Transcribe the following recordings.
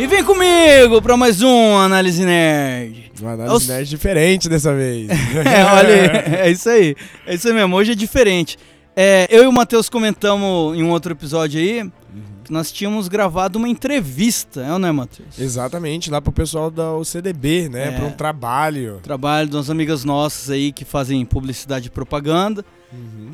E vem comigo para mais um Análise Nerd. Uma análise nerd diferente dessa vez. é, olha, é isso aí. É isso aí mesmo, hoje é diferente. É, eu e o Matheus comentamos em um outro episódio aí que nós tínhamos gravado uma entrevista, é ou não é, Matheus? Exatamente, lá pro pessoal da UCDB, né? É. Pra um trabalho. Trabalho de umas amigas nossas aí que fazem publicidade e propaganda.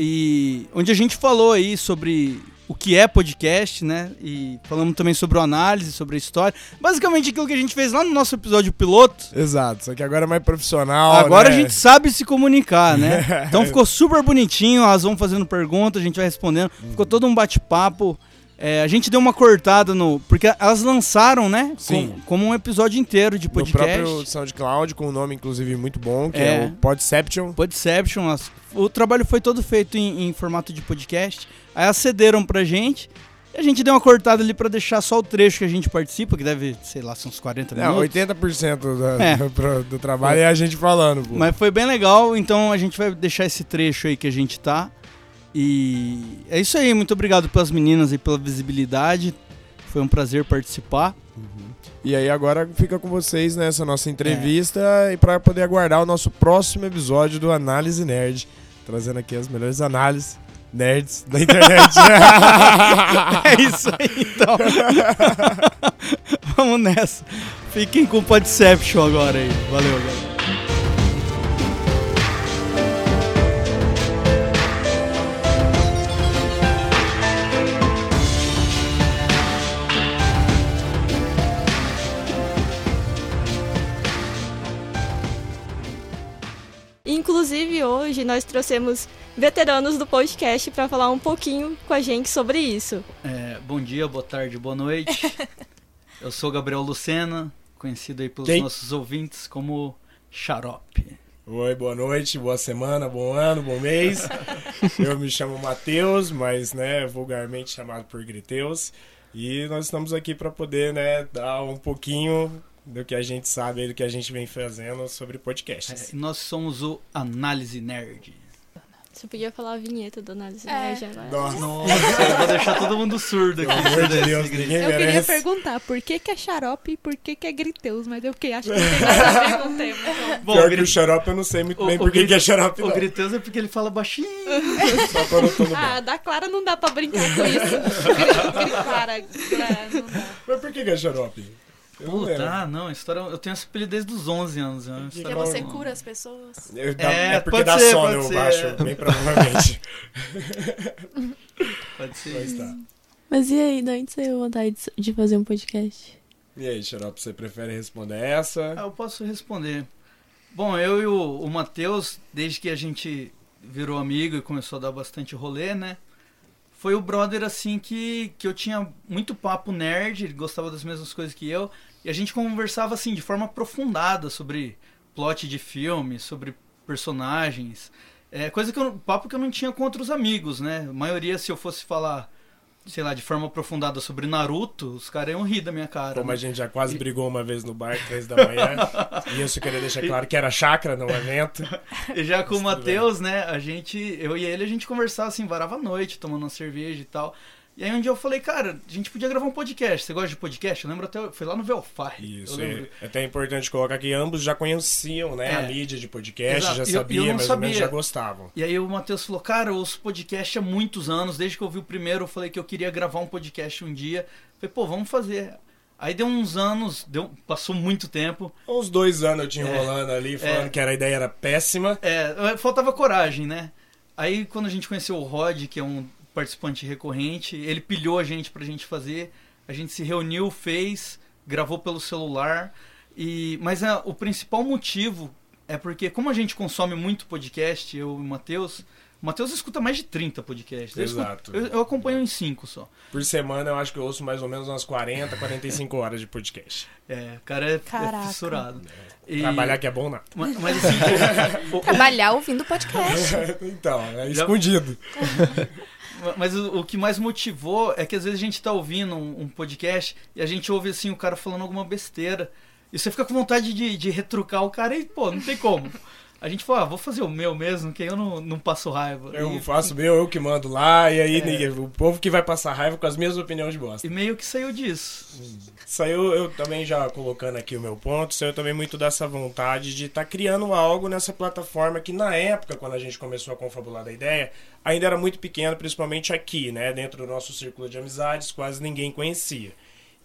E onde a gente falou aí sobre o que é podcast, né? E falamos também sobre o análise, sobre a história. Basicamente aquilo que a gente fez lá no nosso episódio piloto. Exato, só que agora é mais profissional. Agora né? a gente sabe se comunicar, né? Então ficou super bonitinho, elas vão fazendo perguntas, a gente vai respondendo. Ficou todo um bate-papo. É, a gente deu uma cortada no. Porque elas lançaram, né? Sim. Com- como um episódio inteiro de No podcast. próprio SoundCloud, com um nome inclusive muito bom, que É. é, o Podception. Podception. as- O trabalho foi todo feito em, em formato de podcast. Aí acederam pra gente. E a gente deu uma cortada ali pra deixar só o trecho que a gente participa, que deve, sei lá, são uns 40 Não, minutos. 80% da- É. do, do trabalho é a gente falando, pô. Mas foi bem legal, então a gente vai deixar esse trecho aí que a gente tá. E é isso aí, muito obrigado pelas meninas e pela visibilidade. Foi um prazer participar. E aí agora fica com vocês nessa É. nossa entrevista e para poder aguardar o nosso próximo episódio do Análise Nerd, trazendo aqui as melhores análises nerds da internet. É isso aí, então. Vamos nessa. Fiquem com o Podception agora aí. Valeu, galera. Nós trouxemos veteranos do podcast para falar um pouquinho com a gente sobre isso. É, bom dia, boa tarde, boa noite. Eu sou Gabriel Lucena, conhecido aí pelos Quem? nossos ouvintes como Xarope. Oi, boa noite, boa semana, bom ano, bom mês. Eu me chamo Matheus, mas né, vulgarmente chamado por Griteus. E nós estamos aqui para poder né, dar um pouquinho do que a gente sabe, aí, do que a gente vem fazendo sobre É, podcasts. e nós somos o Análise Nerd. Você podia falar a vinheta do Análise É. Nerd agora. Nossa, Nossa, eu vou deixar todo mundo surdo aqui. pelo amor de Deus, ninguém Eu queria merece. perguntar por que, que é xarope e por que, que é griteus, mas eu que acho que não tem nada a ver com o tema. então. Bom, Pior o que o xarope eu não sei muito o- bem por que é xarope, o não. Griteus é porque ele fala baixinho. Só quando eu tô no bar. Ah, da Clara não dá pra brincar com isso. Clara, Clara, não dá. Mas por que que é xarope? Não Puta, ah, não, a história, eu tenho esse apelido desde os 11 anos. É uma Porque história- você cura as pessoas. Eu- dá- É, é, porque dá ser, sono, eu ser, acho, é. bem provavelmente. Pode ser. Mas tá. Mas e aí, saiu a vontade de- de fazer um podcast? E aí, xarope, você prefere responder essa? Ah, eu posso responder. Bom, eu e o, o Matheus, desde que a gente virou amigo e começou a dar bastante rolê, né? Foi o brother assim que, que eu tinha muito papo nerd, ele gostava das mesmas coisas que eu, e a gente conversava assim de forma aprofundada sobre plot de filme, sobre personagens. É, coisa que eu, papo que eu não tinha com outros amigos, né? A maioria, se eu fosse falar, sei lá, de forma aprofundada sobre Naruto, os caras iam rir da minha cara. Como né? a gente já quase brigou uma vez no bar, três da manhã. e isso eu queria deixar claro que era chácara, não evento. E já com o Mas tudo Matheus, né, a gente, eu e ele, a gente conversava assim, varava a noite, tomando uma cerveja e tal. E aí um dia eu falei, cara, a gente podia gravar um podcast. Você gosta de podcast? Eu lembro até, foi lá no Velfar. Isso, eu lembro. é até importante colocar que ambos já conheciam, né, É. a mídia de podcast, Exato. já eu- eu sabia, não mais ou menos já gostavam. E aí o Matheus falou, cara, eu ouço podcast há muitos anos, desde que eu vi o primeiro, eu falei que eu queria gravar um podcast um dia. Falei, pô, vamos fazer. Aí deu uns anos, deu, passou muito tempo. Uns dois anos eu tinha É. enrolando ali, falando É. que era, a ideia era péssima. É, faltava coragem, né? Aí quando a gente conheceu o Rod, que é um participante recorrente, ele pilhou a gente pra gente fazer. A gente se reuniu, fez, gravou pelo celular. E mas ah, o principal motivo é porque como a gente consome muito podcast, eu e o Matheus, o Matheus escuta mais de 30 podcafistas. Eu escuto- Exato. Eu, eu acompanho em 5 só. Por semana eu acho que eu ouço mais ou menos umas 40, 45 horas de podcast. É, o cara é, é fissurado. E- Trabalhar que é bom nada. Mas, mas assim, o- Trabalhar ouvindo podcast. então, é Já- escondido. Mas o, o que mais motivou é que às vezes a gente tá ouvindo um, um podcast e a gente ouve assim o cara falando alguma besteira. E você fica com vontade de, de retrucar o cara e, pô, não tem como. A gente falou, ah, vou fazer o meu mesmo, que eu não, não passo raiva. Eu e, faço o meu, eu que mando lá, e aí É. ninguém- o povo que vai passar raiva com as minhas opiniões de bosta. e meio que saiu disso. Saiu, eu também já colocando aqui o meu ponto, saiu também muito dessa vontade de estar criando algo nessa plataforma que na época, quando a gente começou a confabular da ideia, ainda era muito pequeno, principalmente aqui, né? Dentro do nosso círculo de amizades, quase ninguém conhecia.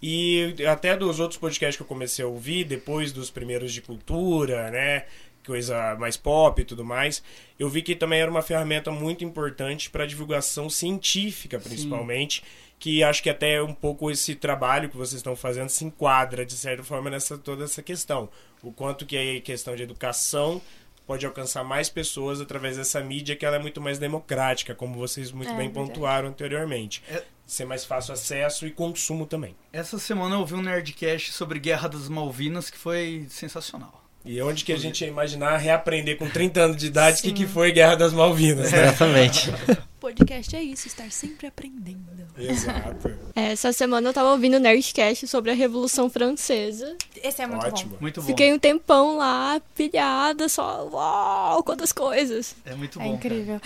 E até dos outros podcasts que eu comecei a ouvir, depois dos primeiros de cultura, né? Coisa mais pop e tudo mais, eu vi que também era uma ferramenta muito importante para divulgação científica, principalmente, que acho que até um pouco esse trabalho que vocês estão fazendo se enquadra, de certa forma, nessa toda essa questão. O quanto que a questão de educação pode alcançar mais pessoas através dessa mídia que ela é muito mais democrática, como vocês muito É, bem verdade. pontuaram anteriormente. É- Ser mais fácil acesso e consumo também. Essa semana eu ouvi um Nerdcast sobre Guerra das Malvinas que foi sensacional. E onde que a gente ia imaginar reaprender com 30 anos de idade o que, que foi Guerra das Malvinas, né? Exatamente. Podcast é isso, estar sempre aprendendo. Exato. É, Essa semana eu tava ouvindo o Nerdcast sobre a Revolução Francesa. Esse é muito Ótimo. Muito bom. Fiquei um tempão lá, pilhada, só. Uau, quantas coisas! É muito bom. bom. É incrível.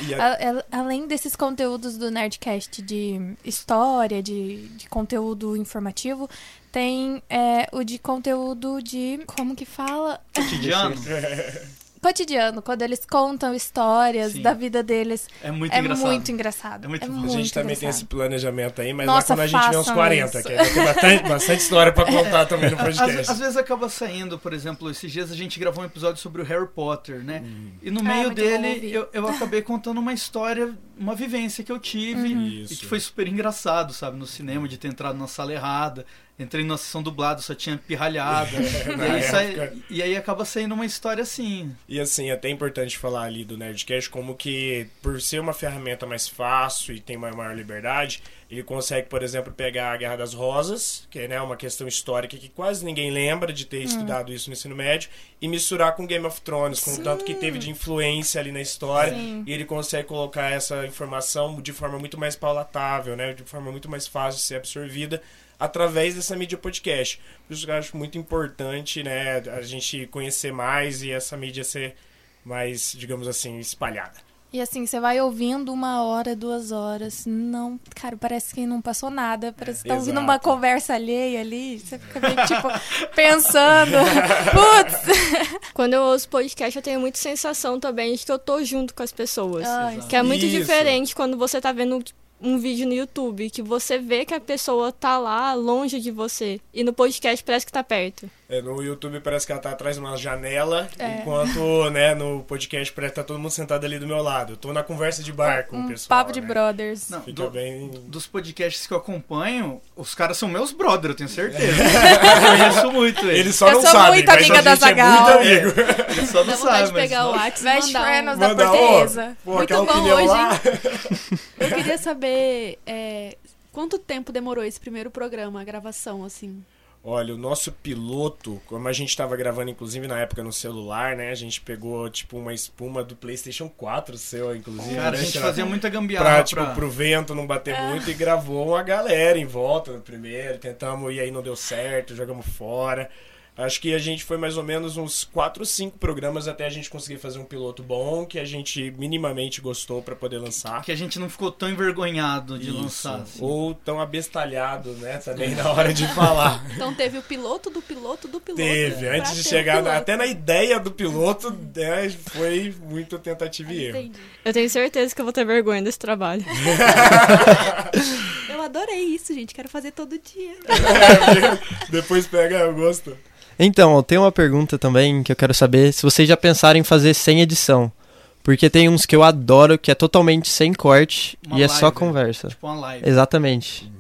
A- além desses conteúdos do Nerdcast de história, de, de conteúdo informativo, tem é, o de conteúdo de. Como que fala? Cotidiano Cotidiano, quando eles contam histórias Sim. da vida deles. é muito é engraçado. muito engraçado. É muito. A muito gente também tem esse planejamento aí, mas Nossa, lá quando a gente tiver uns façam 40, isso. que vai ter bastante, bastante história pra contar também no Às, podcast. às vezes acaba saindo, por exemplo, esses dias a gente gravou um episódio sobre o Harry Potter, né? Hum. E no meio bom dele eu, eu acabei contando uma história, uma vivência que eu tive e Isso. que foi super engraçado, sabe? No cinema, de ter entrado na sala errada. Entrei na sessão dublada, só tinha pirralhada. e, Na aí sai- e aí acaba saindo uma história assim. E assim, é até importante falar ali do Nerdcast como que, por ser uma ferramenta mais fácil e tem uma maior liberdade, ele consegue, por exemplo, pegar a Guerra das Rosas, que é né, uma questão histórica que quase ninguém lembra de ter estudado isso no ensino médio, e misturar com Game of Thrones, com o tanto que teve de influência ali na história, Sim. e ele consegue colocar essa informação de forma muito mais palatável, né, de forma muito mais fácil de ser absorvida através dessa mídia podcast. Por isso que eu acho muito importante, né, a gente conhecer mais e essa mídia ser mais, digamos assim, espalhada. E assim, você vai ouvindo uma hora, duas horas. Não, cara, parece que não passou nada. Parece que tá ouvindo uma conversa alheia ali. Você fica meio tipo pensando. Putz! Quando eu ouço podcast, eu tenho muita sensação também de que eu tô junto com as pessoas. Ai, Que é muito Isso. diferente quando você tá vendo um vídeo no YouTube, que você vê que a pessoa tá lá longe de você. E no podcast parece que tá perto. É, no YouTube parece que ela tá atrás de uma janela, É. enquanto, né, no podcast parece que tá todo mundo sentado ali do meu lado. Eu tô na conversa de bar com o um pessoal. papo de né? brothers. Não, Fica do- bem... dos podcasts que eu acompanho, os caras são meus brother, eu tenho certeza. eu conheço muito eles. Eles só Eu não sou sabem, muito mas amiga a da é Zagal. muito amigo. Eles só não sabem, de mas pegar o. WhatsApp Best mandar friends da portuguesa. Pô, Muito bom hoje, lá. Eu queria saber é, quanto tempo demorou esse primeiro programa, a gravação, assim. Olha, o nosso piloto, como a gente tava gravando, inclusive, na época no celular, né? A gente pegou, tipo, uma espuma do PlayStation 4 seu, inclusive. Cara, a né, gente Thiago? fazia muita gambiarra pra, pra... tipo, pro vento não bater muito e gravou uma galera em volta no primeiro. Tentamos e aí não deu certo, jogamos fora. Acho que a gente foi mais ou menos uns 4 ou 5 programas até a gente conseguir fazer um piloto bom, que a gente minimamente gostou pra poder lançar. Que a gente não ficou tão envergonhado de Isso. lançar. assim. Ou tão abestalhado, né, também na hora de falar. Então teve o piloto do piloto do piloto. Teve, antes de chegar na- até na ideia do piloto, né, foi muito tentativa e erro. Entendi. Eu tenho certeza que eu vou ter vergonha desse trabalho. Eu adorei isso, gente. Quero fazer todo dia. Depois pega o gosto. Então, eu tenho uma pergunta também que eu quero saber se vocês já pensaram em fazer sem edição. Porque tem uns que eu adoro que é totalmente sem corte Uma e é live, só né? conversa. Tipo uma live. Exatamente.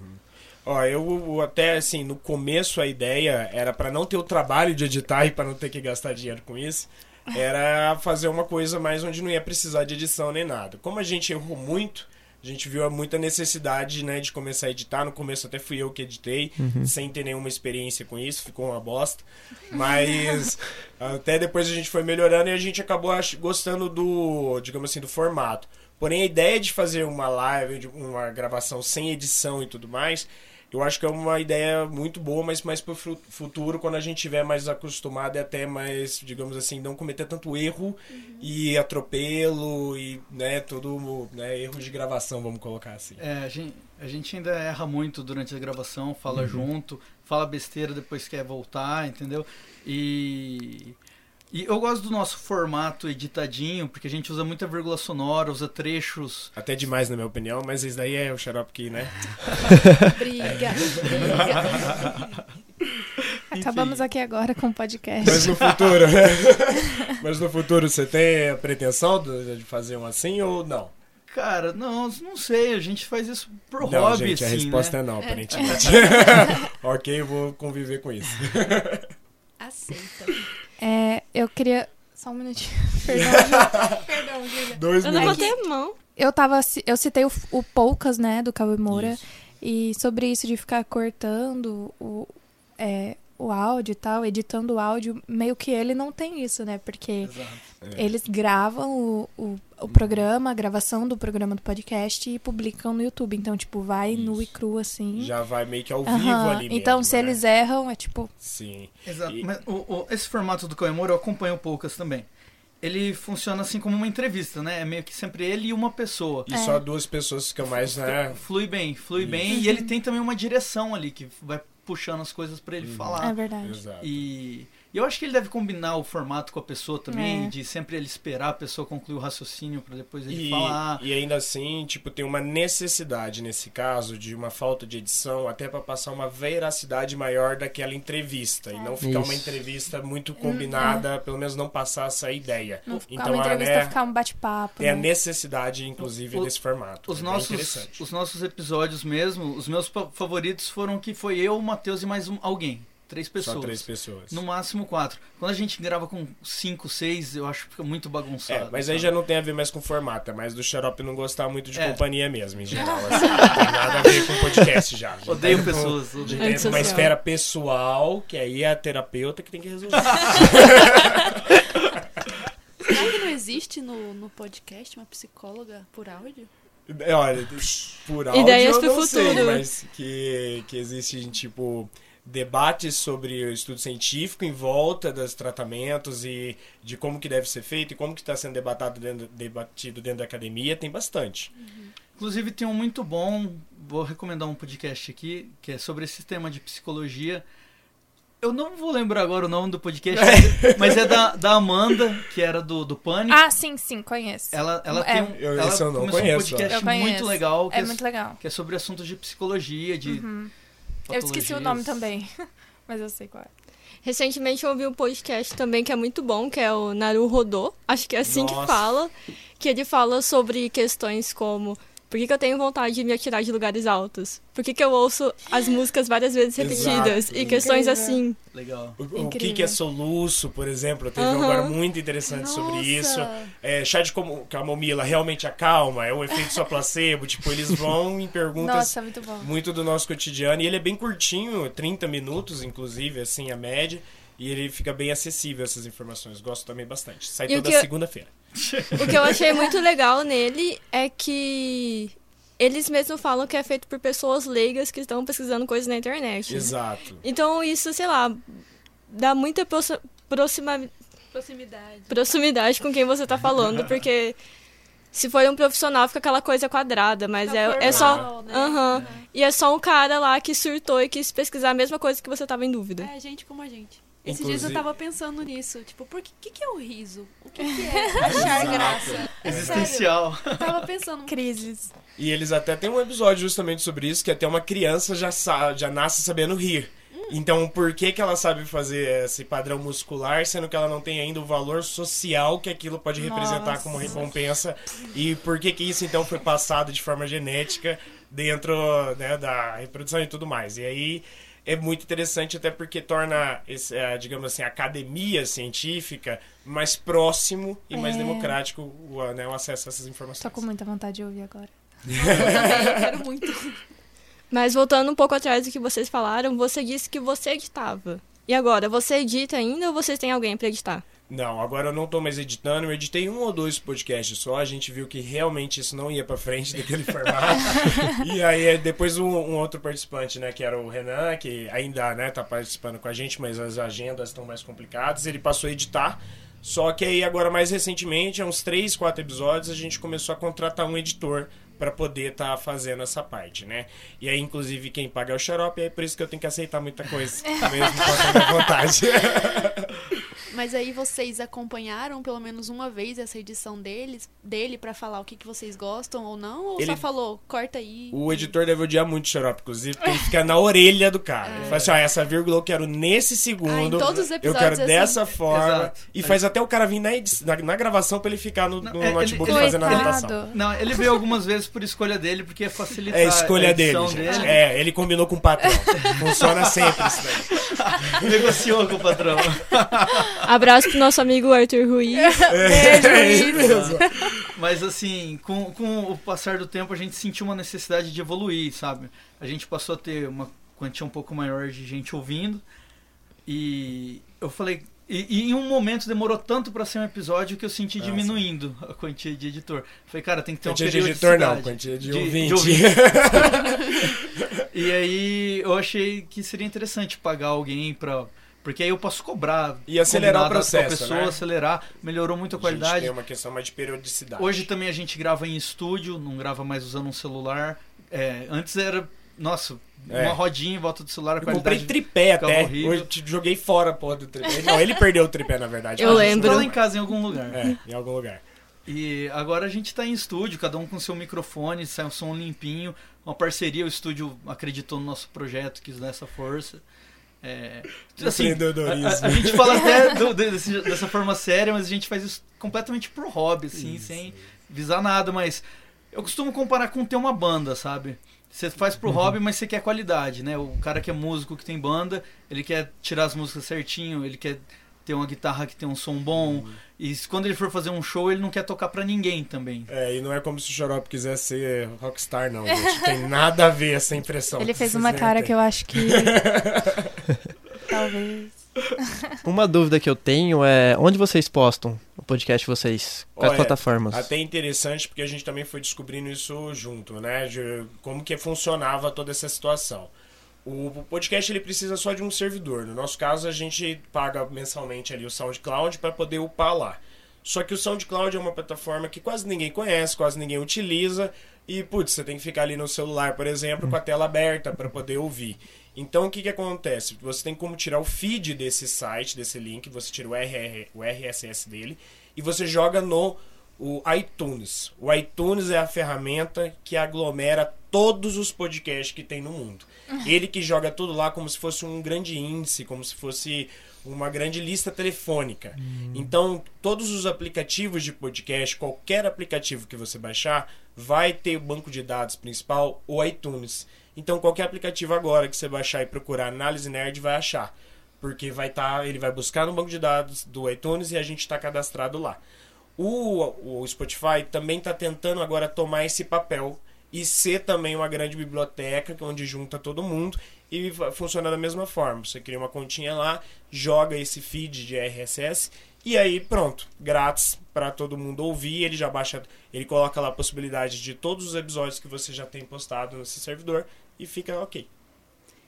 Ó, eu até assim, no começo a ideia era pra não ter o trabalho de editar e pra não ter que gastar dinheiro com isso. Era fazer uma coisa mais onde não ia precisar de edição nem nada. Como a gente errou muito, a gente viu muita necessidade, né, de começar a editar. No começo até fui eu que editei, sem ter nenhuma experiência com isso, ficou uma bosta. Mas até depois a gente foi melhorando e a gente acabou gostando do, digamos assim, do formato. Porém, a ideia de fazer uma live, uma gravação sem edição e tudo mais, eu acho que é uma ideia muito boa, mas mais pro fru- futuro, quando a gente tiver mais acostumado e até mais, digamos assim, não cometer tanto erro e atropelo e, né, todo, né, erro de gravação, vamos colocar assim. É, a gente, a gente ainda erra muito durante a gravação, fala junto, fala besteira, depois quer voltar, entendeu? E, e eu gosto do nosso formato editadinho, porque a gente usa muita vírgula sonora, usa trechos. Até demais, na minha opinião, mas isso daí é o xarope que, né? Briga, briga. Acabamos aqui agora com o podcast. Mas no futuro, mas no futuro você tem a pretensão de fazer um assim ou não? Cara, não, não sei, a gente faz isso por não, hobby, gente, a assim, resposta né? é não, aparentemente. ok, eu vou conviver com isso. Aceita. É, eu queria. Só um minutinho. Perdão. Perdão, Júlia. Dois Eu não minutos. botei a mão. Eu tava. Eu citei o, o Poucas, né, do Cauê Moura. Isso. E sobre isso de ficar cortando o, é, o áudio e tal, editando o áudio, meio que ele não tem isso, né? Porque Exato. É. eles gravam o, o, o programa, a gravação do programa do podcast e publicam no YouTube. Então, tipo, vai nu e Isso. cru assim. Já vai meio que ao vivo ali Então, mesmo, se né? eles erram, é tipo. Sim. Exato. E- Mas o, o- esse formato do Coemoro eu acompanho poucas também. Ele funciona assim como uma entrevista, né? É meio que sempre ele e uma pessoa. E É. só duas pessoas ficam mais, né? Flui bem, flui Isso. bem. E ele tem também uma direção ali que vai puxando as coisas pra ele Uhum. falar. É verdade. Exato. E e eu acho que ele deve combinar o formato com a pessoa também, É. de sempre ele esperar a pessoa concluir o raciocínio pra depois ele E, falar. e ainda assim, tipo, tem uma necessidade nesse caso de uma falta de edição até pra passar uma veracidade maior daquela entrevista e não ficar uma Isso. entrevista muito combinada, pelo menos não passar essa ideia. Não ficar Então, uma a, entrevista, né, ficar um bate-papo. tem a né? necessidade, inclusive, O- desse formato. Os é nossos, os nossos episódios mesmo, os meus fa- favoritos foram que foi eu, o Matheus e mais um, alguém. Três pessoas. Só três pessoas. No máximo quatro. Quando a gente grava com cinco, seis, eu acho que fica muito bagunçado. É, mas aí sabe? já não tem a ver mais com formato, é mais do xarope não gostar muito de É. companhia mesmo, em geral. Assim, não tem nada a ver com podcast já. Já Odeio tá pessoas. já Odeio. indo pra uma esfera pessoal, que aí é a terapeuta que tem que resolver. Será que não existe no, no podcast uma psicóloga por áudio? É, Olha, por áudio Ideias eu não sei, futuro. mas que, que existem, tipo, debates sobre o estudo científico em volta dos tratamentos e de como que deve ser feito e como que está sendo debatado dentro, debatido dentro da academia, tem bastante. Inclusive tem um muito bom, vou recomendar um podcast aqui, que é sobre esse tema de psicologia. Eu não vou lembrar agora o nome do podcast, mas é da, da Amanda, que era do, do Pânico. Ah, sim, sim, conheço. Ela, ela É. tem um, Eu- ela esse eu não conheço, um podcast muito legal, que É é, muito legal. que é sobre assuntos de psicologia, de Uhum. Eu esqueci o nome também. Mas eu sei qual é. Recentemente eu ouvi um podcast também que é muito bom, que é o Naru Rodô. Acho que é assim Nossa. que fala. Que ele fala sobre questões como por que, que eu tenho vontade de me atirar de lugares altos? Por que, que eu ouço as músicas várias vezes repetidas? Exato. E questões Incrível. assim. Legal. O, o que, que é soluço, por exemplo? Teve um Aham. agora muito interessante sobre isso. É, chá de camomila realmente acalma? É o efeito só placebo? tipo, eles vão em perguntas Nossa, muito bom. muito do nosso cotidiano. E ele é bem curtinho, 30 minutos, inclusive, assim, a média. E ele fica bem acessível essas informações. Gosto também bastante. Sai E toda eu- segunda-feira. O que eu achei muito legal nele é que eles mesmos falam que é feito por pessoas leigas que estão pesquisando coisas na internet. Exato. Então isso, sei lá, dá muita proxi- proxima- Proximidade. proximidade com quem você tá falando, porque se for um profissional fica aquela coisa quadrada, mas Tá é, é só. formal, né? Aham. E é só um cara lá que surtou e quis pesquisar a mesma coisa que você tava em dúvida. É, gente como a gente. Esses Inclusive- dias eu tava pensando nisso. Tipo, por que, que, que é o riso? Que, que é achar Exato. graça? Sério. Existencial. Tava pensando. Crises. E eles até têm um episódio justamente sobre isso, que até uma criança já, sa- já nasce sabendo rir. Então, por que, que ela sabe fazer esse padrão muscular, sendo que ela não tem ainda o valor social que aquilo pode representar Nossa. como recompensa? E por que, que isso, então, foi passado de forma genética dentro né, da reprodução e tudo mais? E aí é muito interessante, até porque torna, esse, eh, digamos assim, a academia científica mais próximo e mais É. democrático o, né, o acesso a essas informações. Tô com muita vontade de ouvir agora. Eu quero muito. Mas voltando um pouco atrás do que vocês falaram, você disse que você editava. E agora, você edita ainda ou vocês têm alguém pra editar? Não, agora eu não tô mais editando. Eu editei um ou dois podcasts só. A gente viu que realmente isso não ia pra frente daquele formato. e aí, depois um, um outro participante, né, que era o Renan, que ainda, né, tá participando com a gente, mas as agendas estão mais complicadas. Ele passou a editar. Só que aí, agora mais recentemente, há uns três, quatro episódios, a gente começou a contratar um editor para poder estar tá fazendo essa parte, né? E aí, inclusive, quem paga é o xarope, é por isso que eu tenho que aceitar muita coisa, mesmo com a minha vontade. Mas aí vocês acompanharam pelo menos uma vez essa edição deles, dele para falar o que, que vocês gostam ou não? Ou Ele- só falou, corta aí? O editor deve odiar muito o xarope, inclusive, porque ele fica na orelha do cara. Ele fala assim, ó, essa vírgula eu quero nesse segundo, Ah, em todos os eu quero é assim. dessa forma. Exato. E faz até o cara vir na, na, na gravação pra ele ficar no, no é, ele- notebook ele- fazendo a anotação. Não, ele veio algumas vezes por escolha dele, porque facilita É escolha a dele, dele. É, ele combinou com o patrão. Funciona sempre isso daí. Negociou com o patrão. Abraço pro nosso amigo Arthur Ruiz. É isso mesmo. Mas assim, com, com o passar do tempo, a gente sentiu uma necessidade de evoluir, sabe? A gente passou a ter uma quantia um pouco maior de gente ouvindo. E eu falei. E, e em um momento demorou tanto pra ser um episódio que eu senti Ah, diminuindo a quantia de editor. Falei, cara, tem que ter Quantia uma de editor não, quantia de, De- ouvinte. de ouvinte. E aí eu achei que seria interessante pagar alguém pra. Porque aí eu posso cobrar. E acelerar o a processo, pessoa, né? acelerar, melhorou muito a A qualidade. tem uma questão mais de periodicidade. Hoje também a gente grava em estúdio, não grava mais usando um celular. É, antes era, nossa, É. uma rodinha em volta do celular, a Eu comprei tripé até. horrível. Hoje joguei fora a porra do tripé. Não, ele perdeu o tripé, na verdade. Eu lembro. Tá lá em casa em algum lugar. É, em algum lugar. E agora a gente tá em estúdio, cada um com seu microfone, sai um som limpinho, uma parceria, o estúdio acreditou no nosso projeto, quis dar essa força. É, assim, a, Empreendedorismo. a- a gente fala até do- desse- dessa forma séria, mas a gente faz isso completamente pro hobby, assim, Isso. sem visar nada, mas eu costumo comparar com ter uma banda, sabe? Você faz pro hobby, mas você quer qualidade, né? O cara que é músico, que tem banda, ele quer tirar as músicas certinho, ele quer ter uma guitarra que tem um som bom. E se- quando ele for fazer um show, ele não quer tocar pra ninguém também. É, e não é como se o Xarope quisesse ser rockstar, não, gente. Tem nada a ver essa impressão. Ele fez uma cara que eu acho que. Talvez. Uma dúvida que eu tenho é onde vocês postam podcast vocês? Quais Olha, plataformas? Até interessante porque a gente também foi descobrindo isso junto, né? De como que funcionava toda essa situação. O o podcast ele precisa só de um servidor. No nosso caso, a gente paga mensalmente ali o SoundCloud para poder upar lá. Só que o SoundCloud é uma plataforma que quase ninguém conhece, quase ninguém utiliza. E, putz, você tem que ficar ali no celular, por exemplo, com a tela aberta para poder ouvir. Então, o que, que acontece? Você tem como tirar o feed desse site, desse link, você tira o, RR, o RSS dele e você joga no o iTunes. O iTunes é a ferramenta que aglomera todos os podcasts que tem no mundo. Ele que joga tudo lá como se fosse um grande índice, como se fosse uma grande lista telefônica. Então, todos os aplicativos de podcast, qualquer aplicativo que você baixar, vai ter o banco de dados principal, o iTunes. Então, qualquer aplicativo agora que você baixar e procurar Análise Nerd vai achar. Porque vai tá, ele vai buscar no banco de dados do iTunes e a gente está cadastrado lá. O, o Spotify também está tentando agora tomar esse papel e ser também uma grande biblioteca onde junta todo mundo e funciona da mesma forma. Você cria uma continha lá, joga esse feed de RSS e aí pronto, grátis para todo mundo ouvir. Ele já baixa, ele coloca lá a possibilidade de todos os episódios que você já tem postado nesse servidor e fica ok.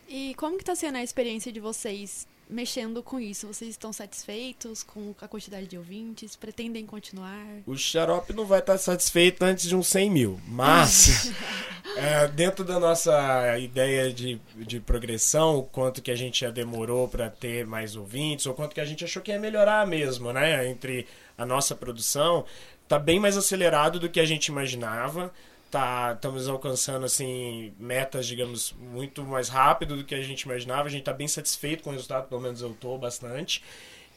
E como que tá sendo a experiência de vocês mexendo com isso? Vocês estão satisfeitos com a quantidade de ouvintes? Pretendem continuar? O xarope não vai estar satisfeito antes de uns 100 mil, mas é, dentro da nossa ideia de, de progressão, o quanto que a gente já demorou para ter mais ouvintes, ou quanto que a gente achou que ia melhorar mesmo, né? Entre a nossa produção, tá bem mais acelerado do que a gente imaginava. Tá, estamos alcançando assim metas, digamos, muito mais rápido do que a gente imaginava. A gente está bem satisfeito com o resultado, pelo menos eu tô bastante.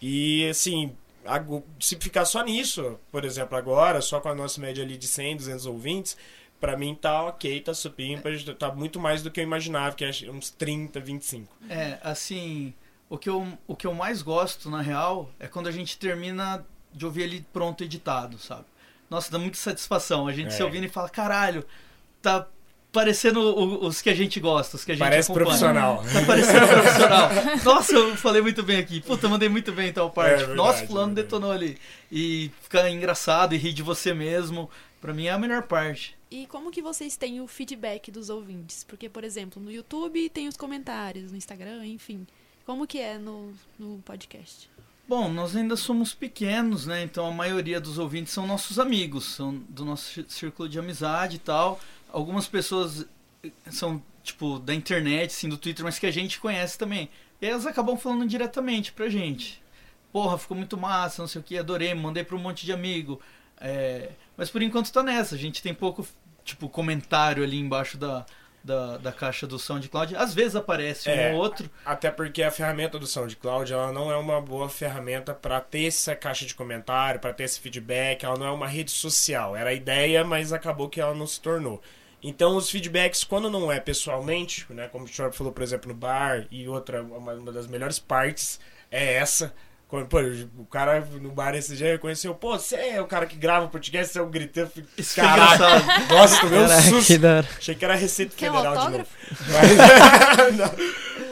E assim, se ficar só nisso, por exemplo, agora, só com a nossa média ali de 100, 200 ouvintes, pra mim tá ok, tá supimpa, tá muito mais do que eu imaginava, que é uns 30, 25. É, assim, o que, eu, o que eu mais gosto, na real, é quando a gente termina de ouvir ele pronto editado, sabe? Nossa, dá muita satisfação. A gente É. se ouvindo e fala, caralho, tá parecendo o- os que a gente gosta, os que a gente Parece acompanha. profissional. Tá parecendo profissional. Nossa, eu falei muito bem aqui. Puta, mandei muito bem em tal parte. É verdade, Nossa, fulano verdade. detonou ali. E ficar engraçado e rir de você mesmo, pra mim é a melhor parte. E como que vocês têm o feedback dos ouvintes? Porque, por exemplo, no YouTube tem os comentários, no Instagram, enfim. Como que é no, no podcast? Bom, nós ainda somos pequenos, né? Então a maioria dos ouvintes são nossos amigos, são do nosso cí- círculo de amizade e tal. Algumas pessoas eh, são, tipo, da internet, assim, do Twitter, mas que a gente conhece também. E elas acabam falando diretamente pra gente. Porra, ficou muito massa, não sei o que, adorei, mandei pra um monte de amigo. É, Mas por enquanto tá nessa. A gente tem pouco, tipo, comentário ali embaixo da, da, da caixa do SoundCloud. Às vezes aparece um É. ou outro. Até porque a ferramenta do SoundCloud ela não é uma boa ferramenta para ter essa caixa de comentário, para ter esse feedback. Ela não é uma rede social. Era a ideia, mas acabou que ela não se tornou. Então, os feedbacks, quando não é pessoalmente, né, como o senhor falou, por exemplo, no bar, e outra, uma, uma das melhores partes é essa. Quando, pô, o cara no bar esse dia reconheceu, pô, você é o cara que grava podcast, você é o griteiro. Eu falei, Isso que é Caralho, nossa, tomei um Caraca, susto. hora. Achei que era Receita Quer um Federal de novo. Mas.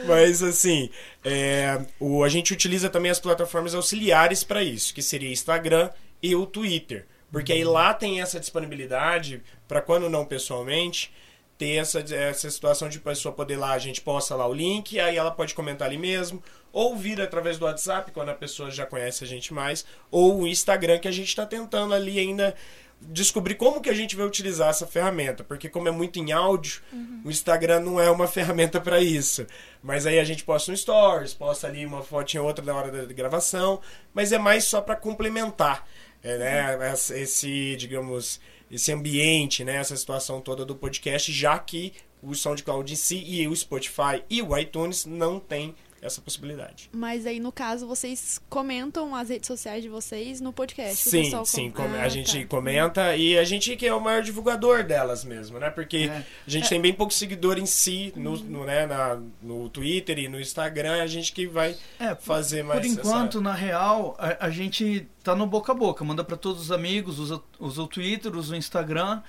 Mas, assim, é, o, a gente utiliza também as plataformas auxiliares para isso, que seria Instagram e o Twitter. Porque aí lá tem essa disponibilidade para quando não pessoalmente ter essa, essa situação de pessoa poder lá, a gente posta lá o link, aí ela pode comentar ali mesmo, ou vir através do WhatsApp, quando a pessoa já conhece a gente mais, ou o Instagram, que a gente está tentando ali ainda descobrir como que a gente vai utilizar essa ferramenta, porque como é muito em áudio, o Instagram não é uma ferramenta para isso. Mas aí a gente posta um stories, posta ali uma fotinha ou outra na hora da gravação, mas é mais só para complementar, é, né, essa- esse, digamos, esse ambiente, né, essa situação toda do podcast, já que o SoundCloud em si e o Spotify e o iTunes não tem essa possibilidade. Mas aí, no caso, vocês comentam as redes sociais de vocês no podcast. Sim, sim, com- Ah, a gente tá. comenta e a gente que é o maior divulgador delas mesmo, né? Porque É. a gente tem bem pouco seguidor em si no, no, né, na- no Twitter e no Instagram, a gente que vai É, fazer mais Por enquanto, na real, a, a gente tá no boca a boca, manda pra todos os amigos, usa, usa o Twitter, usa o Instagram.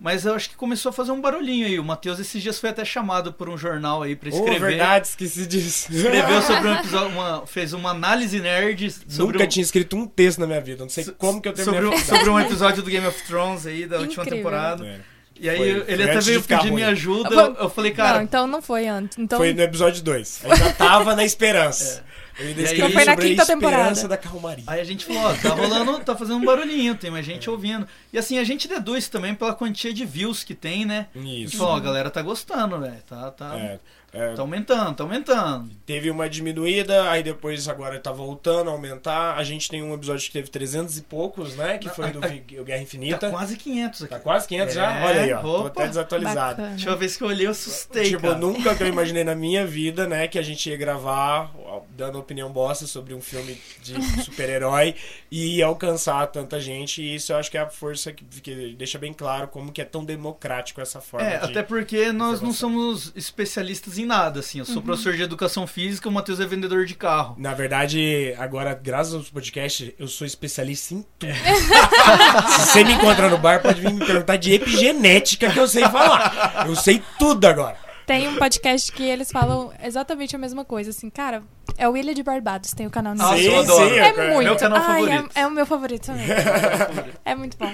Mas eu acho que começou a fazer um barulhinho aí. O Matheus esses dias foi até chamado por um jornal aí pra essa... Oh, escrever. verdade, esqueci disso. Escreveu sobre um episódio, uma, fez uma análise nerd sobre Nunca um, tinha escrito um texto na minha vida, não sei so- como que eu terminei sobre, a um, sobre um episódio do Game of Thrones aí, da última Incrível. temporada. É. E aí Foi- ele foi até veio pedir ruim. minha ajuda. Eu, eu falei, cara, não, então não foi antes. Então, Foi no episódio 2. Ainda tava na esperança. Eu ainda E aí- escrevi Foi na sobre a quinta esperança temporada. da calmaria. Aí a gente falou, ó, tá rolando, tá fazendo um barulhinho, tem mais gente ouvindo. E assim, a gente deduz também pela quantia de views que tem, né? Isso. falou, ó, a galera tá gostando, velho. Tá, tá, É, é, tá aumentando, tá aumentando. Teve uma diminuída, aí depois agora tá voltando a aumentar. A gente tem um episódio que teve 300 e poucos, né? Que foi do o Guerra Tá Infinita. quase 500 aqui. Tá quase 500 já? É, Olha aí, ó. Tô opa. até desatualizado. bacana. Deixa eu ver se que eu olhei, eu assustei, Tipo, cara. nunca que eu imaginei na minha vida, né, que a gente ia gravar dando opinião bosta sobre um filme de super-herói e ia alcançar tanta gente. E isso eu acho que é a força que, que deixa bem claro como que é tão democrático essa forma É, até porque nós não somos especialistas em nada, assim. Eu sou professor de educação física, o Matheus é vendedor de carro. Na verdade, agora, graças aos podcasts, eu sou especialista em tudo. Se você me encontrar no bar, pode vir me perguntar de epigenética que eu sei falar. Eu sei tudo agora. Tem um podcast que eles falam exatamente a mesma coisa, assim, cara, é o Ilha de Barbados, tem o canal no Nossa, YouTube. eu adoro. É cara. muito. Meu canal Ai, favorito. É, é o meu favorito também. é muito bom.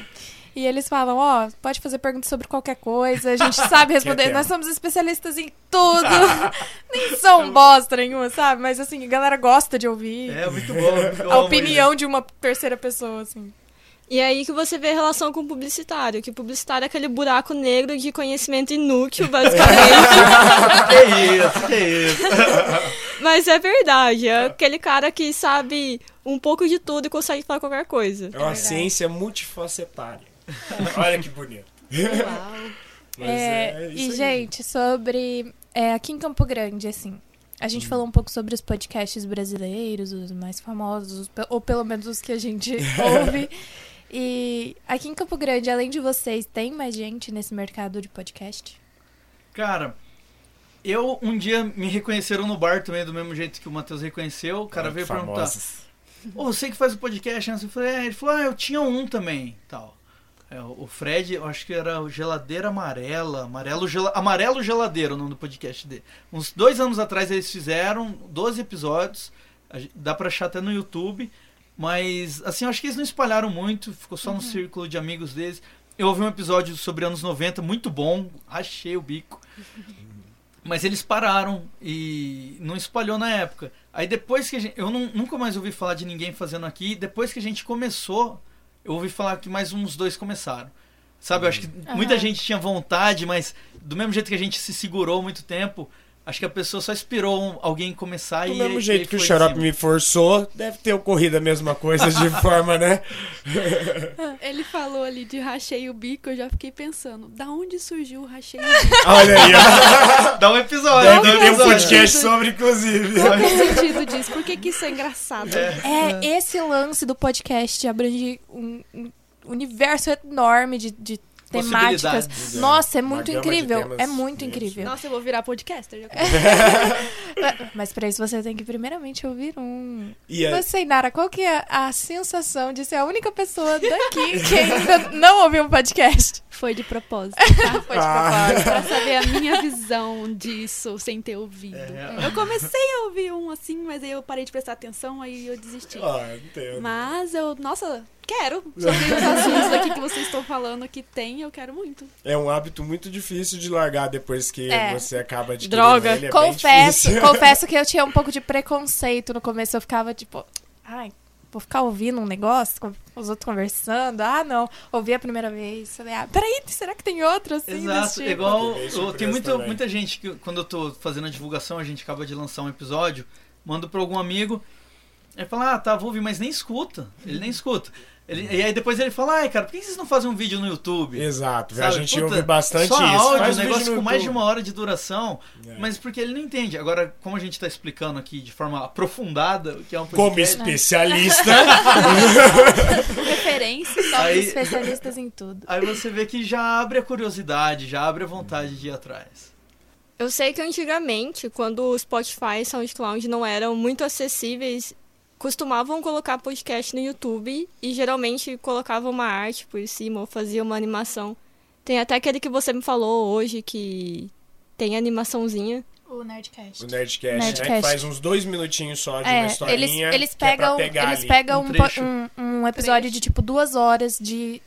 E eles falam, ó, pode fazer perguntas sobre qualquer coisa, a gente sabe responder, nós somos especialistas em tudo. Nem são bosta nenhuma, sabe? Mas assim, a galera gosta de ouvir É, muito bom. eu a amo opinião de uma terceira pessoa, assim. E aí que você vê a relação com o publicitário, que o publicitário é aquele buraco negro de conhecimento inútil, basicamente. Que isso, que isso. Mas é verdade, é aquele cara que sabe um pouco de tudo e consegue falar qualquer coisa. É uma ciência multifacetária. Olha que bonito. Uau. Mas É, isso e, aí. gente, sobre. é, aqui em Campo Grande, assim. A gente falou um pouco sobre os podcasts brasileiros, os mais famosos, ou pelo menos os que a gente ouve. E aqui em Campo Grande, além de vocês, tem mais gente nesse mercado de podcast? Cara, eu um dia me reconheceram no bar também, do mesmo jeito que o Matheus reconheceu. O cara Olha veio que perguntar: famosos. Ô, você que faz o podcast, né? Eu falei, é, ele falou, ah, eu tinha um também, tal. É, o Fred, eu acho que era o Geladeira Amarela. Amarelo, gela, amarelo Geladeira, o nome do podcast dele. Uns dois anos atrás eles fizeram 12 episódios. Dá pra achar até no YouTube. Mas, assim, eu acho que eles não espalharam muito. Ficou só no círculo de amigos deles. Eu ouvi um episódio sobre anos 90, muito bom. Achei o bico. Mas eles pararam e não espalhou na época. Aí depois que a gente. Eu não- nunca mais ouvi falar de ninguém fazendo aqui. Depois que a gente começou, eu ouvi falar que mais uns dois começaram. Sabe, eu acho que muita Aham. gente tinha vontade, mas do mesmo jeito que a gente se segurou muito tempo, acho que a pessoa só esperou alguém começar Do e. mesmo e jeito que o Xarope cima. me forçou, deve ter ocorrido a mesma coisa de forma, né? Ele falou ali de rachei o bico, eu já fiquei pensando, da onde surgiu o rachei o bico? Olha aí, ó. Dá um episódio, dá um Deve ter um episódio. podcast sobre, inclusive. Qual é o sentido disso? Por que, que isso é engraçado? É, esse lance do podcast abrange um, um universo enorme de, de temáticas. Possibilidades. Nossa, é muito incrível. É muito incrível. Nossa, eu vou virar podcaster. já. Mas pra isso você tem que primeiramente ouvir um. E a- Você, Nara, qual que é a sensação de ser a única pessoa daqui que ainda não ouviu um podcast? Foi de propósito, Foi de Ah. propósito. pra saber a minha visão disso sem ter ouvido. É. Eu comecei a ouvir um assim, mas aí eu parei de prestar atenção, aí eu desisti. Ó, entendo. Mas eu, nossa, quero. Sobre os assuntos aqui que vocês estão falando que tem, eu quero muito. É um hábito muito difícil de largar depois que É. você acaba de Droga. ele, é confesso, confesso que eu tinha um pouco de preconceito no começo. Eu ficava tipo, ai, vou ficar ouvindo um negócio, com os outros conversando. Ah, não. Ouvi a primeira vez. Falei, ah, peraí, será que tem outro assim? Exato, tipo? igual eu, tem muito, muita gente que quando eu tô fazendo a divulgação, a gente acaba de lançar um episódio, mando pra algum amigo, ele fala, ah, tá, vou ouvir, mas nem escuta. Ele nem escuta. Ele- e aí depois ele fala, ai, cara, por que vocês não fazem um vídeo no YouTube? Exato, a Sabe? gente Puta, ouve bastante só isso. áudio, Faz um negócio com mais de YouTube. uma hora de duração, É. mas porque ele não entende. Agora, como a gente tá explicando aqui de forma aprofundada o que é um Como podcast, especialista, Referência. Somos Aí- especialistas em tudo. aí você vê que já abre a curiosidade, já abre a vontade de ir atrás. Eu sei que antigamente, quando o Spotify e SoundCloud não eram muito acessíveis, costumavam colocar podcast no YouTube e geralmente colocavam uma arte por cima ou faziam uma animação. Tem até aquele que você me falou hoje que tem animaçãozinha. O Nerdcast. o Nerdcast, né? Nerdcast. Que faz uns dois minutinhos só de uma É, eles, historinha. eles que é pra pegam, pegar eles pegam Um um, trecho. um, um episódio de tipo duas horas de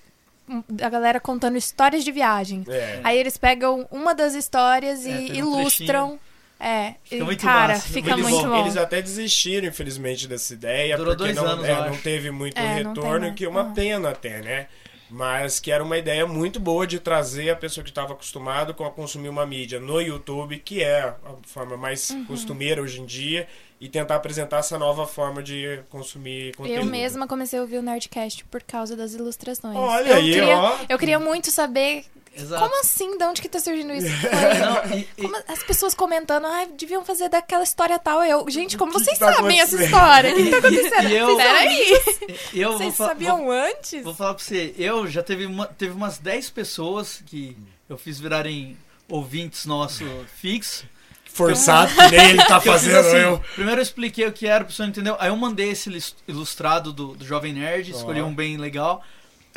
um, da galera contando histórias de viagem. É. Aí eles pegam uma das histórias e É, um ilustram. É, Fica muito cara, massa, fica muito muito bom. Eles até desistiram, infelizmente, dessa ideia, Durou porque dois não, anos, é, não teve muito É, retorno, que é uma Uhum. pena até, né? Mas que era uma ideia muito boa de trazer a pessoa que estava acostumado com a consumir uma mídia no YouTube, que é a forma mais Uhum. costumeira hoje em dia, e tentar apresentar essa nova forma de consumir conteúdo. Eu mesma comecei a ouvir o Nerdcast por causa das ilustrações. Olha eu aí, queria, ó. Eu queria muito saber Exato. como assim, de onde que tá surgindo isso? Foi- Não, e- e- como as pessoas comentando, ah, deviam fazer daquela história tal. Eu, gente, como que vocês que tá sabem essa história? O que, tá acontecendo? E eu- Peraí, eu vocês sabiam vou, antes? vou falar pra você, eu já teve, uma, teve umas 10 pessoas que eu fiz virarem ouvintes nossos fixos. Forçado, que nem ele tá Que eu fazendo assim, eu. Primeiro eu expliquei o que era, a pessoa não entendeu. Aí eu mandei esse ilustrado do, do Jovem Nerd, escolhi Ó. um bem legal.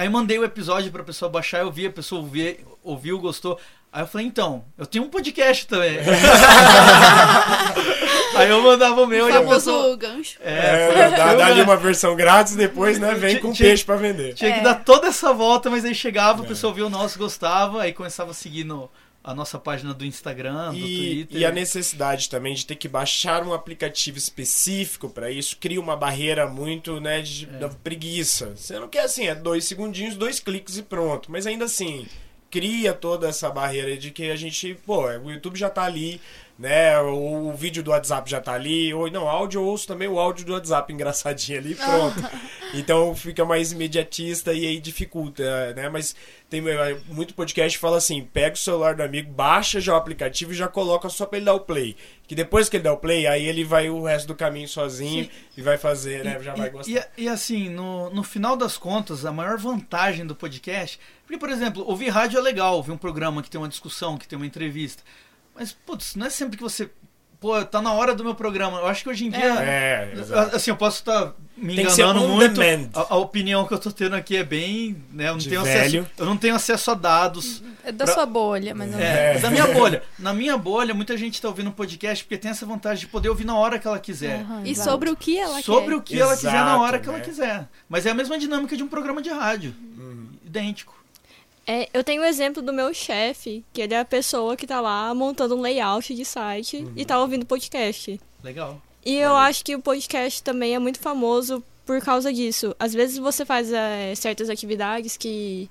Aí eu mandei o episódio pra pessoa baixar, eu vi, a pessoa ouvi, ouviu, gostou. Aí eu falei, então, eu tenho um podcast também. Aí eu mandava o meu O e a pessoa... famoso gancho. É, foi- dá, ali uma versão grátis, depois, né, vem com Tinha- peixe pra vender. Tinha que É. dar toda essa volta, mas aí chegava, É. o pessoal via o nosso, gostava, aí começava a seguir no, a nossa página do Instagram, do E, Twitter. e a necessidade também de ter que baixar um aplicativo específico pra isso cria uma barreira muito, né, de, É. da preguiça. Você não quer assim, é dois segundinhos, dois cliques e pronto. Mas ainda assim, cria toda essa barreira de que a gente, pô, o YouTube já tá ali, né, o, o vídeo do WhatsApp já tá ali, ou não, áudio eu ouço também o áudio do WhatsApp engraçadinho ali, pronto. Então fica mais imediatista e aí dificulta, né? Mas tem eh, muito podcast que fala assim: pega o celular do amigo, baixa já o aplicativo e já coloca só pra ele dar o play. Que depois que ele dá o play, aí ele vai o resto do caminho sozinho Sim. e vai fazer, né? Já vai E- gostar. E, e assim, no, no final das contas, a maior vantagem do podcast. Porque, por exemplo, ouvir rádio é legal, ouvir um programa que tem uma discussão, que tem uma entrevista. Mas, putz, não é sempre que você pô, tá na hora do meu programa. Eu acho que hoje em dia. É, exato. Assim, eu posso estar me que ser enganando muito. A, a opinião que eu tô tendo aqui é bem. Né, eu, não De tenho velho. acesso, eu não tenho acesso a dados. É da Pra- sua bolha, mas não É, É. da minha bolha. Na minha bolha, muita gente tá ouvindo um podcast porque tem essa vantagem de poder ouvir na hora que ela quiser. Aham, E exato. sobre o que ela sobre quer. o que ela quiser na Exato, hora que né? ela quiser. Mas é a mesma dinâmica de um programa de rádio. Uhum. Idêntico. É, eu tenho o exemplo do meu chefe, que ele é a pessoa que tá lá montando um layout de site e tá ouvindo podcast. Legal. E eu acho que o podcast também é muito famoso por causa disso. Às vezes você faz é, certas atividades que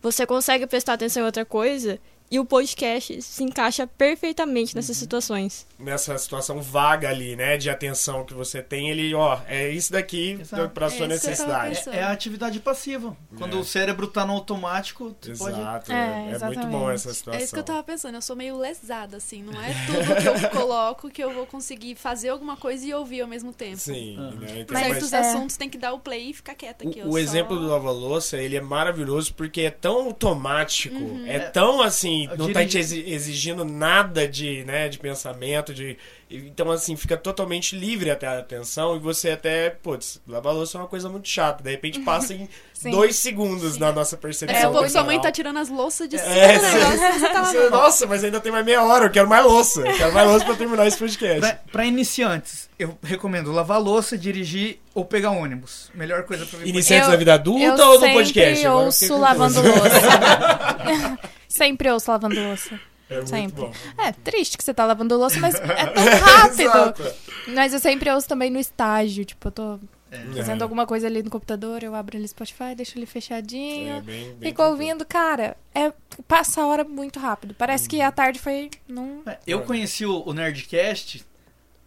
você consegue prestar atenção em outra coisa e o podcast se encaixa perfeitamente nessas situações. Nessa situação vaga ali, né? De atenção que você tem, ele, ó, é isso daqui Exato. pra sua É necessidade. É, é a atividade passiva. Quando É. o cérebro tá no automático, tu pode. Exato, É, é, é muito bom essa situação. É isso que eu tava pensando, eu sou meio lesada, assim. Não é tudo que eu coloco que eu vou conseguir fazer alguma coisa e ouvir ao mesmo tempo. Sim, Ah. né? Então, Mas- Certos é. assuntos tem que dar o play e ficar quieta aqui. O, o só- exemplo do Lava Louça, ele é maravilhoso porque é tão automático, Uhum. é tão assim, Não tá dirigi- te exi- exigindo nada de, né, de pensamento, de então assim, fica totalmente livre até a atenção e você até, putz, lavar louça é uma coisa muito chata, de repente passa em Sim. dois segundos na nossa percepção. Pouco sua mãe tá tirando as louças de cima É, do sim. tá Você, lavando. Nossa, mas ainda tem mais meia hora, eu quero mais louça. Eu quero mais louça pra terminar esse podcast. Pra, pra iniciantes, eu recomendo lavar louça, dirigir ou pegar ônibus. Melhor coisa pra ver. Iniciantes Eu- da vida adulta eu ou no sempre podcast? Eu ouço lavando louça. sempre ouço lavando louça. É muito sempre. bom. É triste que você tá lavando louça, mas é tão rápido. Mas eu sempre ouço também no estágio. Tipo, eu tô É. fazendo alguma coisa ali no computador, eu abro ali o Spotify, deixo ele fechadinho. É, bem- bem Fico ouvindo, cara, é, passa a hora muito rápido. Parece que a tarde foi num. É, Eu conheci o, o Nerdcast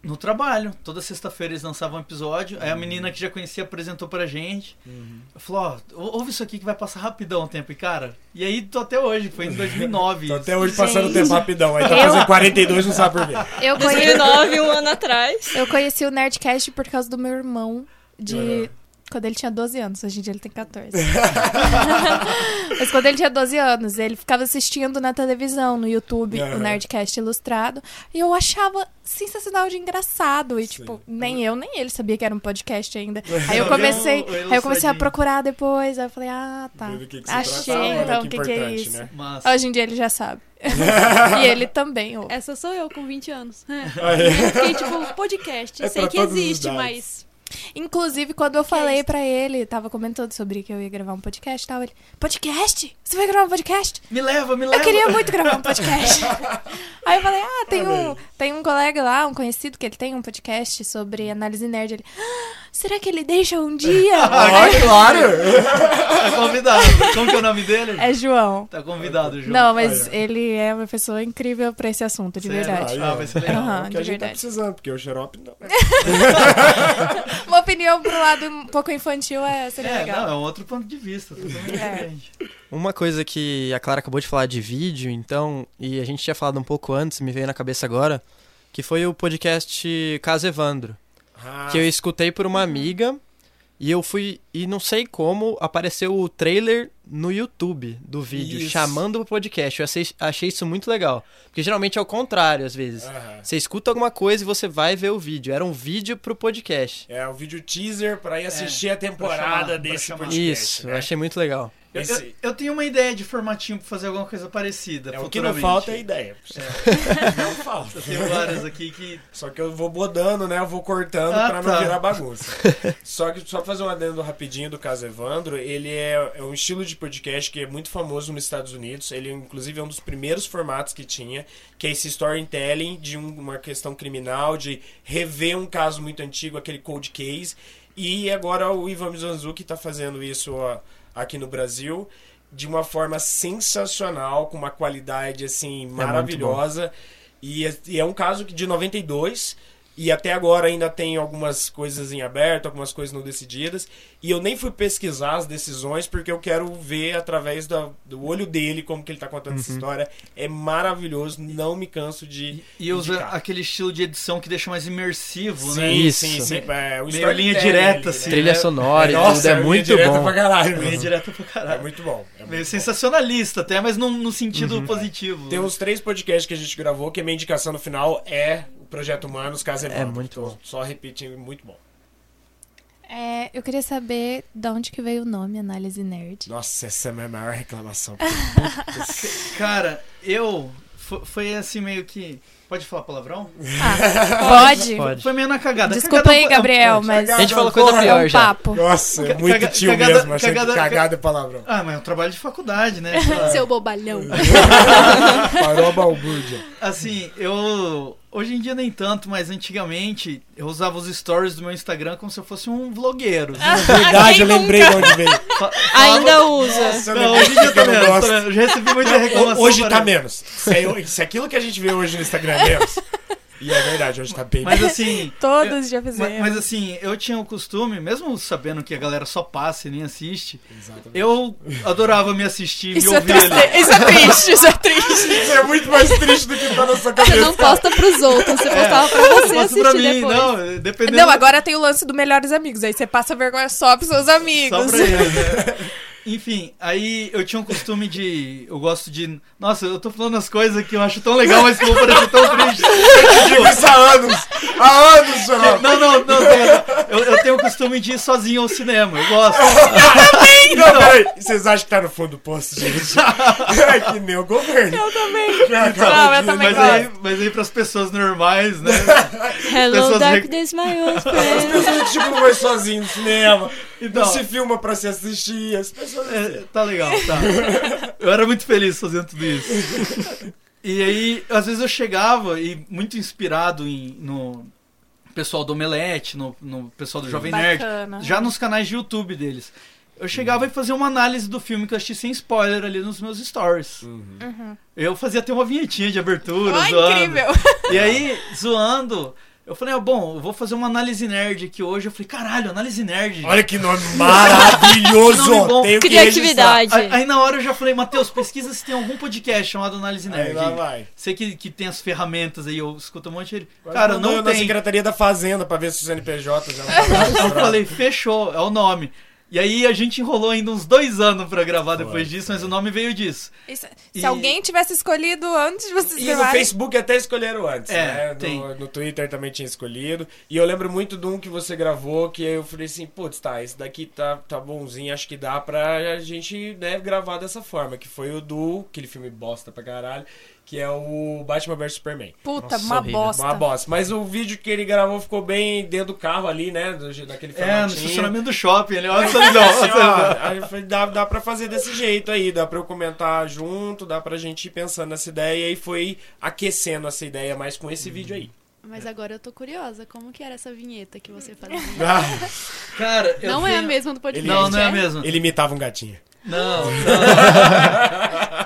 no trabalho. Toda sexta-feira eles lançavam um episódio. Aí a menina que já conhecia apresentou pra gente. Uhum. Falou, ó, ou- ouve isso aqui que vai passar rapidão o tempo. E cara, e aí tô até hoje, foi em 2009. Tô até hoje passando o tempo rapidão. Aí tá Eu- fazendo 42, não sabe por quê. Eu conheci, 2009, um ano atrás. eu conheci o Nerdcast por causa do meu irmão de. Uhum. Quando ele tinha 12 anos, hoje em dia ele tem 14. Mas quando ele tinha 12 anos, ele ficava assistindo na televisão, no YouTube, Uhum. o Nerdcast ilustrado. E eu achava sensacional de engraçado. E, Sim. tipo, nem eu, nem ele sabia que era um podcast ainda. Aí eu comecei, aí eu comecei a procurar depois. Aí eu falei, ah, tá. Que que Achei, tratava, então, que o que, que é importante, isso. né? Mas, Hoje em dia ele já sabe. e ele também. ouve. Essa sou eu com 20 anos. Eu fiquei tipo, podcast. É sei que existe, mas. Inclusive, quando eu é falei pra ele, tava comentando sobre que eu ia gravar um podcast e tal, ele, podcast? Você vai gravar um podcast? me leva, me leva. Eu queria muito gravar um podcast. Aí eu falei, ah, tem um, tem um colega lá, um conhecido que ele tem um podcast sobre análise nerd. Ele, ah, será que ele deixa um dia? Ah, claro! Tá convidado. Como que é o nome dele? é João. Tá convidado, João. Não, mas Olha. ele é uma pessoa incrível pra esse assunto, de Sério? verdade. Aí, Ah, vai ser legal. É o que de a gente tá verdade. precisando, porque o xarope não. Uma opinião pro lado um pouco infantil é, seria É, legal. não, é um outro ponto de vista, totalmente É. diferente. Uma coisa que a Clara acabou de falar de vídeo, então, e a gente tinha falado um pouco antes, me veio na cabeça agora, que foi o podcast Caso Evandro, Ah, que eu escutei por uma amiga e eu fui e não sei como apareceu o trailer no YouTube do vídeo Isso. chamando o podcast. Eu achei, achei isso muito legal, porque geralmente é o contrário às vezes. aham. Você escuta alguma coisa e você vai ver o vídeo. Era um vídeo pro podcast. É o vídeo teaser pra ir assistir a É, pra temporada chamar, desse podcast. Isso, né? eu achei muito legal. Eu, eu- eu tenho uma ideia de formatinho pra fazer alguma coisa parecida. É o que não falta é ideia. Não falta. Tenho várias aqui que. Só que eu vou bodando, né? Eu vou cortando Ah, pra não tá. virar bagunça. só que só pra fazer um adendo rapidinho do caso Evandro, ele é, é um estilo de podcast que é muito famoso nos Estados Unidos. Ele, inclusive, é um dos primeiros formatos que tinha, que é esse storytelling de um- uma questão criminal, de rever um caso muito antigo, aquele cold case. E agora o Ivan Mizanzuki tá fazendo isso ó, aqui no Brasil de uma forma sensacional, com uma qualidade assim maravilhosa. E é, e é um caso que de 92 e até agora ainda tem algumas coisas em aberto, algumas coisas não decididas. E eu nem fui pesquisar as decisões porque eu quero ver através da- do olho dele como que ele tá contando essa história. É maravilhoso, não me canso de E usa indicar. aquele estilo de edição que deixa mais imersivo, Sim, né? Isso. sim, sim. É, o Meio linha direta, ali, assim. Trilha né? sonora e Nossa, tudo é linha muito direta bom. Pra caralho, Meio mesmo. direto pra É caralho. muito bom. é Meio muito bom. sensacionalista até, mas no, no sentido positivo. Tem uns três podcasts que a gente gravou que a minha indicação no final é Projeto Humanos, Casa É Evandro. muito Tô bom. Só repetindo, muito bom. É, eu queria saber de onde que veio o nome Análise Nerd. Nossa, essa é a minha maior reclamação. Cara, eu. fo- Foi assim meio que. Pode falar palavrão? Ah, pode? Pode. Foi meio na cagada. Desculpa Cagada é aí, é Gabriel, mas A gente falou coisa é pior um já. papo. Nossa, é muito Caga- tio cagada- mesmo. Achei cagada- que cagada é palavrão. Ah, mas é um trabalho de faculdade, né? Seu bobalhão. Parou a balbúrdia. Assim, eu. Hoje em dia nem tanto, mas antigamente eu usava os stories do meu Instagram como se eu fosse um vlogueiro. Verdade, eu lembrei de onde veio. Fa- Ainda usa. Nossa, Não, hoje em dia tá menos. menos. Eu já recebi muita reclamação. Hoje tá menos. Se, é- se aquilo que a gente vê hoje no Instagram é menos. E é verdade, hoje tá bem Mas assim. Todos já Mas, fizeram. mas assim, eu tinha o costume, mesmo sabendo que a galera só passa e nem assiste, Exatamente. eu adorava me assistir, me Isso é, ouvir triste, ali. isso é triste, isso é triste. Isso é muito mais triste do que tá na sua Você cabeça. não posta pros outros, você É. postava pra você assistir pra mim, depois. não, dependendo. Não, agora tem o lance do Melhores Amigos. Aí você passa vergonha só pros seus Só amigos. pra eles, né? Enfim, aí eu tinha um costume de. Eu gosto de. Nossa, eu tô falando as coisas que eu acho tão legal, mas que eu vou parecer tão triste. Eu digo isso há anos. Há anos, Xarope. Não, não, não, eu, eu tenho o costume de ir sozinho ao cinema, eu gosto. Não, peraí. Vocês acham que tá no fundo do poço, gente? É que nem o governo. Eu também. Não, Não, eu também Mas gosto. aí, mas aí pras pessoas normais, né? Hello, Pessoas darkness, my old As friend. pessoas, tipo, não vai sozinho no cinema. Então, Não se filma pra se assistir. As pessoas... é, tá legal, tá. Eu era muito feliz fazendo tudo isso. E aí, às vezes eu chegava e muito inspirado em, no pessoal do Omelete, no, no pessoal do Jovem Nerd, Bacana. já nos canais de YouTube deles. Eu chegava e fazia uma análise do filme que eu assisti sem spoiler ali nos meus stories. Uhum. Eu fazia até uma vinhetinha de abertura, Ai, zoando. incrível. E aí, zoando, eu falei, ah, bom, eu vou fazer uma análise nerd aqui hoje. Eu falei, caralho, análise nerd. Olha que nome maravilhoso. Nome bom. Tenho que Criatividade. Aí, aí na hora eu já falei, Matheus, pesquisa se tem algum podcast chamado Análise registrar. Aí Nerd. lá vai. Sei que, que tem as ferramentas aí, eu escuto um monte de. Quase Cara, não eu na tem. Secretaria da Fazenda pra ver se os NPJ já estavam Eu falei, fechou, é o nome. E aí a gente enrolou ainda uns dois anos pra gravar depois disso, mas o nome veio disso. Isso- E- Se alguém tivesse escolhido antes de vocês E no Facebook até escolheram antes, É, né? No, no Twitter também tinha escolhido. E eu lembro muito de um que você gravou, que eu falei assim, putz, tá, esse daqui tá, tá bonzinho, acho que dá pra gente né, gravar dessa forma. Que foi o do, aquele filme bosta pra caralho, que é o Batman vs Superman. Puta, Nossa, uma horrível. bosta. Uma bosta. Mas o vídeo que ele gravou ficou bem dentro do carro ali, né? Do, daquele É, no estacionamento do shopping, ele olha só Assim, ó, aí eu falei, dá, dá pra fazer desse jeito aí, dá pra eu comentar junto, dá pra gente ir pensando nessa ideia e foi aquecendo essa ideia mais com esse vídeo aí. Mas agora eu tô curiosa, como que era essa vinheta que você fazia? Ah, Cara, eu não é a mesma do podcast, Não, não é a é? mesma. ele imitava um gatinho. Não, não.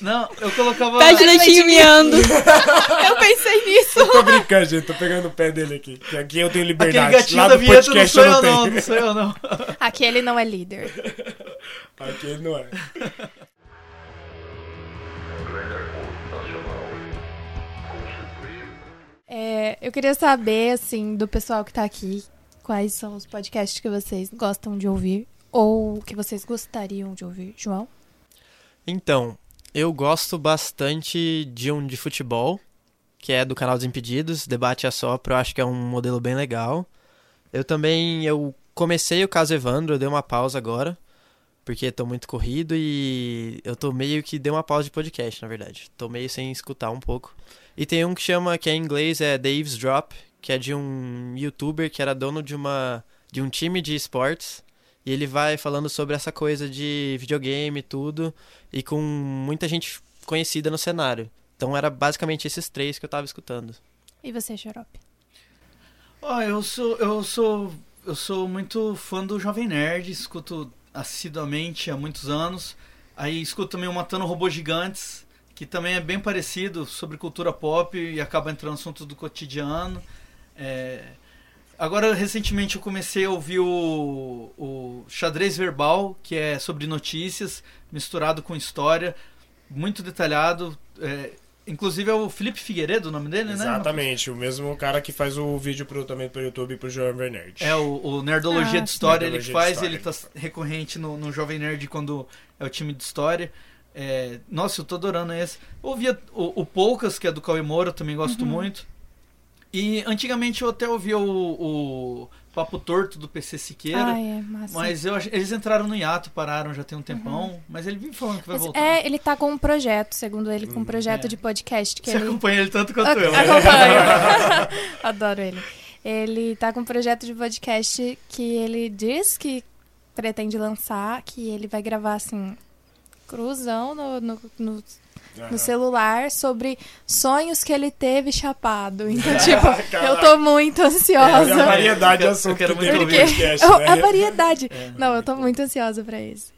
não, eu colocava. Leitinho miando. Eu pensei nisso. Eu tô brincando, gente, tô pegando o pé dele aqui. Que aqui eu tenho Aquele liberdade. gatinho Lá da vinheta não sou eu não não, tenho. não sou eu, não. Aqui ele não é líder. Aqui ele não é. É, eu queria saber, assim, do pessoal que tá aqui, quais são os podcasts que vocês gostam de ouvir ou que vocês gostariam de ouvir. João? Então, eu gosto bastante de um de futebol, que é do canal Desimpedidos, Debate a Sopro, eu acho que é um modelo bem legal. Eu também, eu comecei o caso Evandro, eu dei uma pausa agora, porque tô muito corrido e eu tô meio que dei uma pausa de podcast, na verdade. Tô meio sem escutar um pouco. E tem um que chama, que é em inglês, é Dave's Drop, que é de um youtuber que era dono de uma de um time de esportes. E ele vai falando sobre essa coisa de videogame e tudo, e com muita gente conhecida no cenário. Então era basicamente esses três que eu tava escutando. E você, Xarope? Ó, eu sou, eu sou, eu sou muito fã do Jovem Nerd, escuto assiduamente há muitos anos. Aí escuto também o Matando Robôs Gigantes, que também é bem parecido sobre cultura pop e acaba entrando no assunto do cotidiano. É, Agora, recentemente, eu comecei a ouvir o, o Xadrez Verbal, que é sobre notícias, misturado com história, muito detalhado. é, inclusive é o Felipe Figueiredo o nome dele, né? Exatamente, o mesmo cara que faz o vídeo pro, também pro YouTube e pro Jovem Nerd. É o, o Nerdologia Ah, de História, ele Nerdologia de faz, História, ele ele tá faz. recorrente no, no Jovem Nerd quando é o time de História. É, nossa, eu tô adorando esse. Ouvia o, o Poucas, que é do Cauê Moura, eu também gosto muito. E antigamente eu até ouvia o, o Papo Torto do PC Siqueira. Ah, é, massa. Mas eu, eles entraram no hiato, pararam já tem um tempão. Mas ele vive falando que vai Mas voltar. é, ele tá com um projeto, segundo ele, com um projeto é. de podcast que Você ele acompanha ele tanto quanto eu. né? Acompanho. Adoro ele. Ele tá com um projeto de podcast que ele diz que pretende lançar, que ele vai gravar assim, cruzão no, no, no, No celular sobre sonhos que ele teve chapado. Então, tipo, eu tô muito É, ansiosa. a variedade de Eu assunto quero que muito ouvir. podcast, Eu- né? a variedade. É. Não, eu tô muito ansiosa pra isso.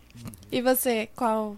E você, qual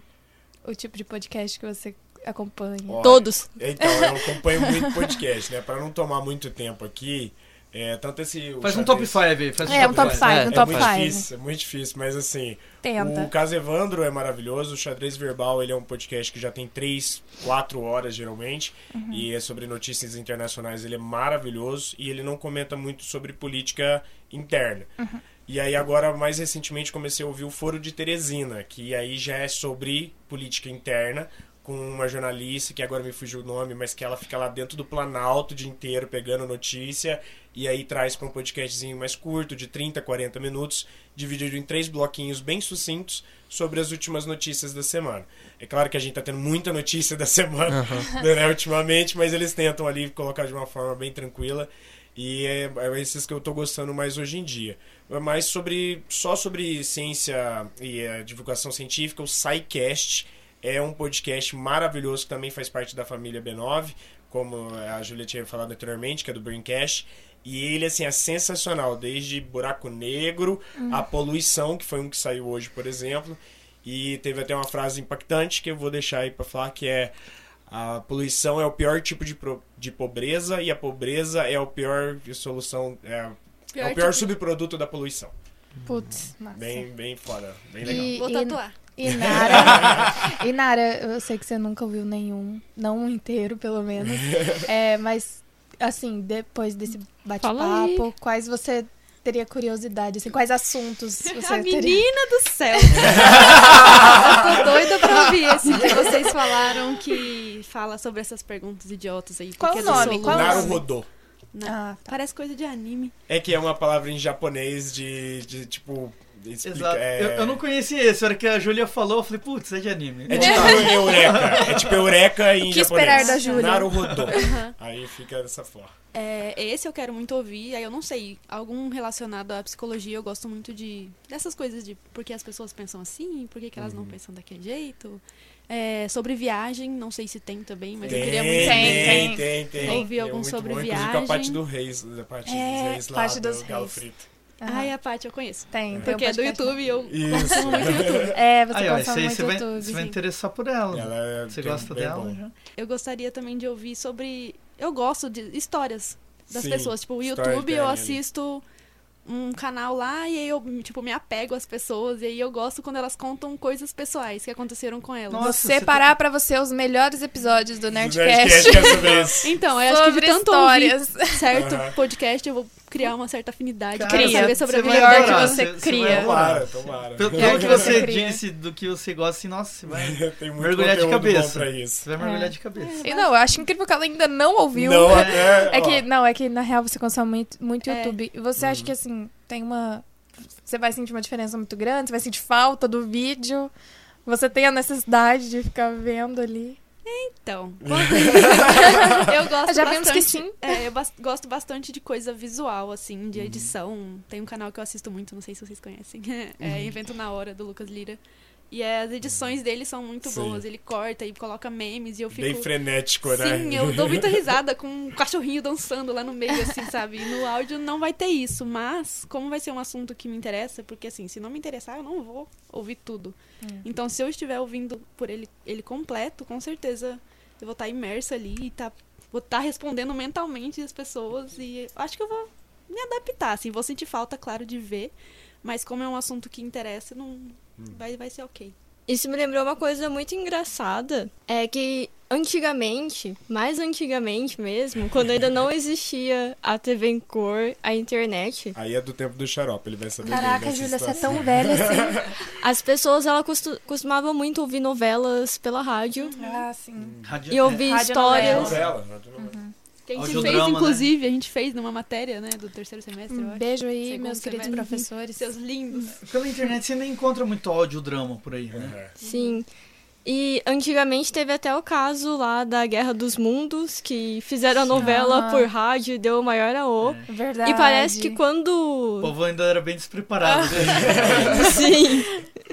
o tipo de podcast que você acompanha? Olha, Todos. Então, eu acompanho muito podcast, né? Pra não tomar muito tempo aqui, é, tanto esse... o Faz um top xadrez- 5 aí. Faz É, um top five. 5, É, um É top muito 5. difícil, é muito difícil, mas assim, Tenta. o caso Evandro é maravilhoso, o Xadrez Verbal ele é um podcast que já tem 3, 4 horas geralmente, Uhum. e é sobre notícias internacionais, ele é maravilhoso, e ele não comenta muito sobre política interna. Uhum. E aí agora, mais recentemente, comecei a ouvir o Foro de Teresina, que aí já é sobre política interna, com uma jornalista, que agora me fugiu o nome, mas que ela fica lá dentro do Planalto o dia inteiro pegando notícia, e aí traz para um podcastzinho mais curto, de 30, 40 minutos, dividido em três bloquinhos bem sucintos sobre as últimas notícias da semana. É claro que a gente tá tendo muita notícia da semana, né, ultimamente, mas eles tentam ali colocar de uma forma bem tranquila. E é, é esses que eu tô gostando mais hoje em dia. É mais sobre só sobre ciência e eh, divulgação científica, o SciCast é um podcast maravilhoso que também faz parte da família B9, como a Júlia tinha falado anteriormente, que é do Braincast. E ele, assim, é sensacional, desde buraco negro, a poluição, que foi um que saiu hoje, por exemplo. E teve até uma frase impactante que eu vou deixar aí pra falar, que é a poluição é o pior tipo de, pro- de pobreza e a pobreza é o pior solução, é, a- é o pior tipo- subproduto da poluição. Putz, massa. Bem, bem foda, bem legal. E, Vou e- tatuar. E Nara, e Nara, eu sei que você nunca ouviu nenhum, não um inteiro pelo menos. É, mas assim, depois desse bate-papo, quais você teria curiosidade, assim, quais assuntos você A teria? menina do céu. eu tô doida pra ouvir esse que vocês falaram que fala sobre essas perguntas idiotas aí. Qual o é nome? Qual o nome? Naruhodô. Não, Ah, tá. Parece coisa de anime. É que é uma palavra em japonês de, de tipo. Explica, Exato. é... Eu, eu não conhecia esse. A hora que a Júlia falou, eu falei, putz, é de anime. É tipo eureka. É tipo eureka em que japonês. esperar da Júlia? Naruhodô. Aí fica dessa forma. É, esse eu quero muito ouvir, aí eu não sei, algum relacionado à psicologia, eu gosto muito de dessas coisas de por que as pessoas pensam assim, por que, que elas não pensam daquele jeito. É, sobre viagem, não sei se tem também, mas eu queria muito Tem, tem, tem. tem, tem. Ouvir algum muito sobre bom, viagem. a parte do Reis, a parte É, dos Reis lá, parte do dos Galo Reis. Frito. Aham. Ai, a Paty, eu conheço. tem, tem Porque um é do. YouTube e eu Isso. consumo muito YouTube. É, você Aí, ó, consome muito você vai, YouTube. você vai interessar por ela. Ela é Você gosta dela? já? Eu gostaria também de ouvir sobre. Eu gosto de histórias das Sim, pessoas. Tipo, o YouTube eu ali. assisto um canal lá e aí eu, tipo, me apego às pessoas. E aí eu gosto quando elas contam coisas pessoais que aconteceram com elas. Nossa, Você você parar pra você os melhores episódios do Do Nerdcast. que é. Então, eu acho que de tanto histórias. ouvir certo Aham. podcast, eu vou criar uma certa afinidade. Cara, Cria. saber sobre a você vida Melhor adorar, que você cria. Tomara, tomara. Pelo, É, que que você cria. disse do que você gosta, assim, nossa, você vai Tem muito mergulhar de cabeça. pra isso. Você vai mergulhar É. de cabeça. E não, eu acho incrível que ela ainda não ouviu. Não, É, até, ó, que, não, é que na real você consome muito, muito É. YouTube. E você acha que assim, tem uma. Você vai sentir uma diferença muito grande, você vai sentir falta do vídeo. Você tem a necessidade de ficar vendo ali. Então, eu gosto Já bastante. vimos que sim. É, eu bas- gosto bastante de coisa visual, assim, de edição. Tem um canal que eu assisto muito, não sei se vocês conhecem. É Invento na Hora, do Lucas Lira. E as edições dele são muito Sim. boas. Ele corta e coloca memes e eu fico. Bem frenético, né? Sim, eu dou muita risada com um cachorrinho dançando lá no meio, assim, sabe? E no áudio não vai ter isso, mas como vai ser um assunto que me interessa, porque assim, se não me interessar, eu não vou ouvir tudo. Então, se eu estiver ouvindo por ele, ele completo, com certeza eu vou estar imersa ali e tá, vou estar respondendo mentalmente as pessoas e acho que eu vou me adaptar, assim, vou sentir falta, claro, de ver, mas como é um assunto que interessa, não vai, vai ser ok. Isso me lembrou uma coisa muito engraçada. É que antigamente, mais antigamente mesmo, quando ainda não existia a TV em cor, a internet, Aí é do tempo do xarope, ele vai saber Caraca, Júlia, você é tão velha assim. as pessoas ela costu costumavam muito ouvir novelas pela rádio ah, sim. Rádio- e ouvir Rádio histórias. Novela, novela. Que a gente Audiodrama, fez, né? inclusive, a gente fez numa matéria, né, do terceiro semestre, eu Um acho. beijo aí, Segundo meus queridos semestre. professores. Seus lindos. Pela internet você ainda encontra muito audiodrama por aí, né? É. Sim. E antigamente teve até o caso lá da Guerra dos Mundos, que fizeram a novela Ah. por rádio e deu o maior AO. É. Verdade. E parece que O quando. povo ainda era bem despreparado. né? Sim.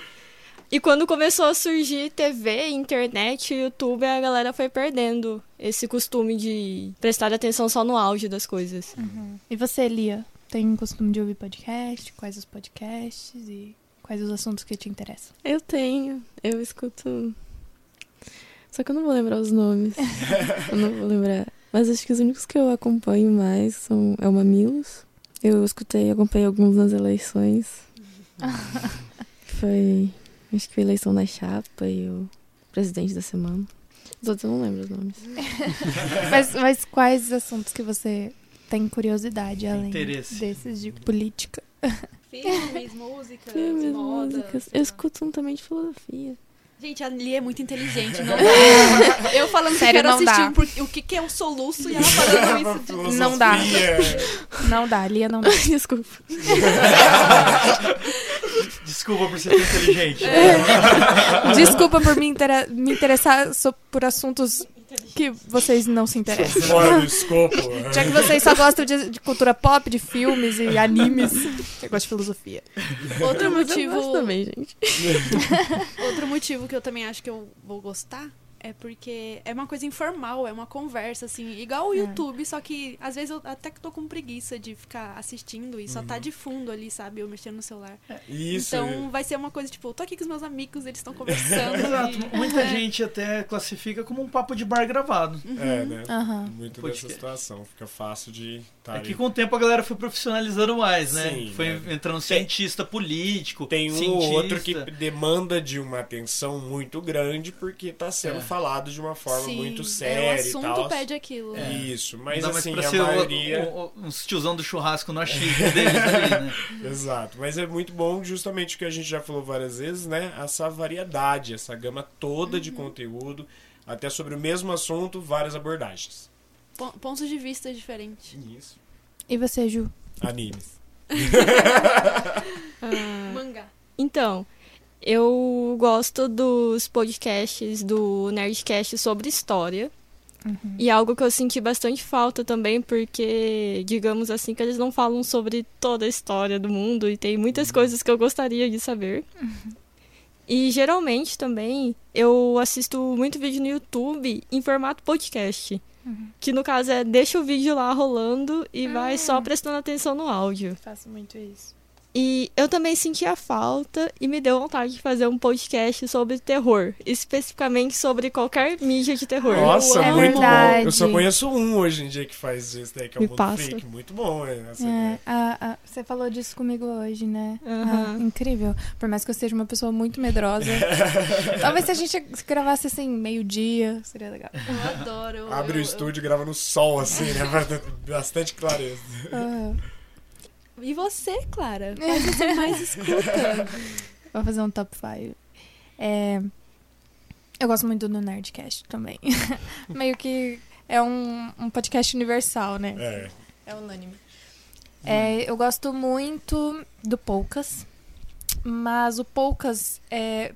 E quando começou a surgir TV, internet, YouTube, a galera foi perdendo esse costume de prestar atenção só no áudio das coisas. E você, Lia? Tem costume de ouvir podcast? Quais os podcasts e quais os assuntos que te interessam? Eu tenho. Eu escuto. Só que eu não vou lembrar os nomes. eu não vou lembrar. Mas acho que os únicos que eu acompanho mais são é o Mamilos. Eu escutei, acompanhei alguns nas eleições. Foi. Acho que foi a eleição da chapa e o presidente da semana. Os outros eu não lembro os nomes. mas, mas quais assuntos que você tem curiosidade além Interesse. desses de política? Filmes, músicas, Filmes, moda. músicas. Eu escuto um também de filosofia. Gente, a Lia é muito inteligente, não dá. Eu falando Sério, que quero não dá. assistir por- o que, que é um soluço e ela falando isso. Não dá. Não dá, Lia não dá. Desculpa. Desculpa por ser tão inteligente. Desculpa por me, intera- me interessar so- por assuntos que vocês não se interessam. Fora do escopo. Já que vocês só gostam de, de cultura pop, de filmes e animes, eu gosto de filosofia. Outro motivo, gosto também, gente. outro motivo que eu também acho que eu vou gostar é porque é uma coisa informal, é uma conversa, assim, igual o YouTube, só que às vezes eu até que tô com preguiça de ficar assistindo e só tá de fundo ali, sabe? Eu mexendo no celular. Isso. Então vai ser uma coisa tipo, eu tô aqui com os meus amigos, eles estão conversando. Exato. e- Muita É. gente até classifica como um papo de bar gravado. É, né? Aham. Muito Podcast. dessa situação. Fica fácil de estar É que com o tempo a galera foi profissionalizando mais, né? Sim, foi né? entrando cientista político, Tem um cientista. ou outro que demanda de uma atenção muito grande porque tá sendo É. falado de uma forma Sim, muito é, séria o e assunto tal. pede aquilo. É. Isso, mas mais assim, pra a ser o- maioria... o- o- uns tiozão do churrasco no achismo deles ali, né? Exato, mas é muito bom justamente o que a gente já falou várias vezes, né? Essa variedade, essa gama toda de conteúdo, até sobre o mesmo assunto, várias abordagens. Pon- Pontos de vista diferentes. Isso. E você, Ju? Animes. Ah, Mangá. então, eu gosto dos podcasts do Nerdcast sobre história. E é algo que eu senti bastante falta também, porque, digamos assim, que eles não falam sobre toda a história do mundo e tem muitas coisas que eu gostaria de saber. E geralmente também eu assisto muito vídeo no YouTube em formato podcast. Que no caso é deixa o vídeo lá rolando e vai só prestando atenção no áudio. Faço muito isso. E eu também senti a falta e me deu vontade de fazer um podcast sobre terror, especificamente sobre qualquer mídia de terror. Nossa, É muito verdade. bom. Eu só conheço um hoje em dia que faz isso daí, que é o Me Mundo passa. Freak. Muito bom, é. Essa É, ideia. a- a- você falou disso comigo hoje, né? Aham. Ah, incrível. Por mais que eu seja uma pessoa muito medrosa. talvez se a gente gravasse assim, meio-dia, seria legal. Eu adoro. eu- Abre o eu- estúdio e grava no sol, assim, né? Bastante clareza. Ah, E você, Clara? Quais você mais escuta? vou fazer um top 5. É, eu gosto muito do Nerdcast também. Meio que é um, um podcast universal, né? É. É unânime. É, eu gosto muito do Poucas, mas o Poucas, é,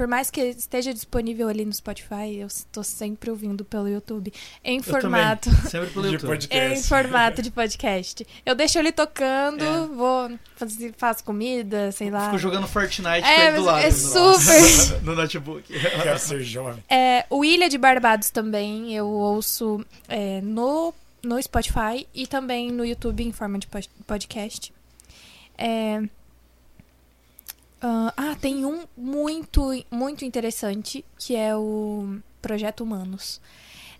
por mais que esteja disponível ali no Spotify, eu estou sempre ouvindo pelo YouTube, em formato, sempre pelo De YouTube. em formato de podcast. Eu deixo ele tocando, É. vou fazer, faço comida, sei lá. Fico jogando Fortnite É, com ele do lado. é no- super. No notebook. Quero ser jovem. É, o Ilha de Barbados também eu ouço é, no, no Spotify e também no YouTube em forma de pod- podcast. É, ah, ah, tem um muito, muito interessante que é o Projeto Humanos.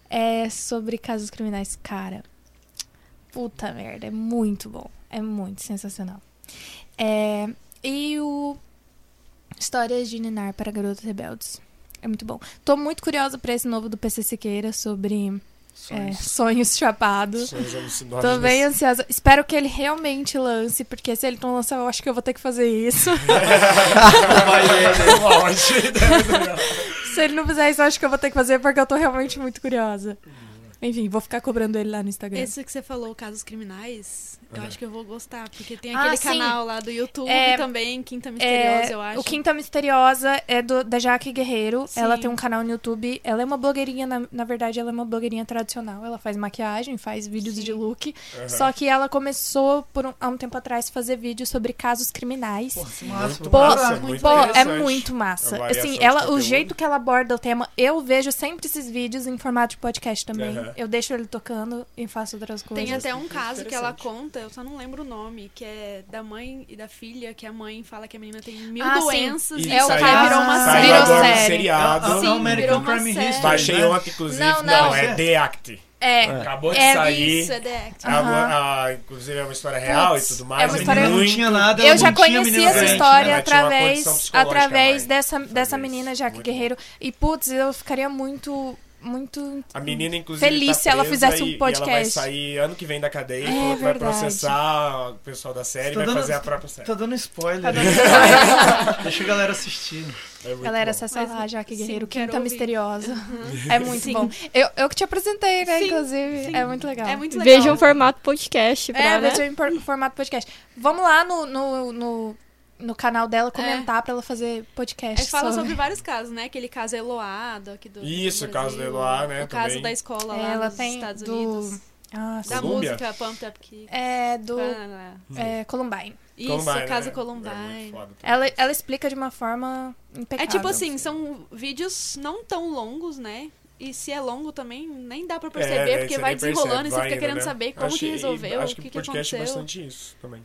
É sobre casos criminais. Cara, puta merda, é muito bom. É muito sensacional. É, e o Histórias de Ninar para Garotos Rebeldes. É muito bom. Tô muito curiosa pra esse novo do PC Siqueira sobre é, Sonhos. sonhos chapados. Sonhos alucinados. Tô bem ansiosa. Espero que ele realmente lance, porque se ele não lançar, eu acho que eu vou ter que fazer isso. É, ideia. se ele não fizer isso, eu acho que eu vou ter que fazer, porque eu tô realmente muito curiosa. Enfim, vou ficar cobrando ele lá no Instagram. Esse que você falou, casos criminais, eu É. acho que eu vou gostar, porque tem Ah, aquele sim. canal lá do YouTube É, também, Quinta Misteriosa, É, eu acho. O Quinta Misteriosa é do, da Jaque Guerreiro. Sim. Ela tem um canal no YouTube. Ela é uma blogueirinha, na, na verdade, ela é uma blogueirinha tradicional. Ela faz maquiagem, faz vídeos Sim. de look. Aham. Só que ela começou por um- há um tempo atrás fazer vídeos sobre casos criminais. Pô, que massa, Pô, massa, procurar. muito Pô, é muito A massa. variação Assim, ela, o jeito que ela aborda o tema, eu vejo sempre esses vídeos em formato de podcast também. Aham. Eu deixo ele tocando e faço outras coisas. Tem até um caso que ela conta, eu só não lembro o nome, que é da mãe e da filha, que a mãe fala que a menina tem mil Ah, sim. doenças Isso e É o caso- virou uma saiu série. Virou série. seriado. É, é o Sim, American virou uma Crime série. History, Baixei né? ontem, inclusive. Não, Não, não. é The Act. É, Acabou de É sair. Isso, é The Act. É uma- Aham. ah, inclusive é uma história real Putz, e tudo é mais. uma A história- muito... não tinha nada, Eu já conheci essa história né? Uma através, através dessa, dessa menina. Jaque Muito Guerreiro. E, putz, eu ficaria muito, muito... A menina, inclusive, Feliz tá se ela fizesse um E ela vai podcast. sair ano que vem da cadeia e É vai verdade. processar o pessoal da série Tá vai dando- fazer a própria série. Tá dando spoiler. Tá dando Deixa a galera assistir. É Galera, bom. acessa lá, Jaque sim, Guerreiro, quero Quinta ouvir. Misteriosa. É muito Sim. bom. Eu, eu que te apresentei, né, Sim, inclusive. sim. É muito legal. É muito legal. Veja um formato podcast pra, É, né? veja em por- formato podcast. Vamos lá no, no, no, no canal dela comentar pra ela fazer podcast. É, fala sobre- sobre vários casos, né? Aquele caso Eloado aqui do Isso, do o caso do Eloá, né, O caso também. da escola É, lá ela nos tem Estados do- Unidos. Ah, Da. Colômbia? música Pump Up Kick. É do Ah, é, Columbine. Isso, Columbine, caso né? É Columbine. também. Ela, ela explica de uma forma É impecável. tipo assim, são vídeos não tão longos, né? E se é longo também, nem dá pra perceber, É, porque vai desenrolando percebe, e você vai fica indo, querendo né? saber como Acho que resolveu, Acho o que, que que o podcast é aconteceu. bastante isso também.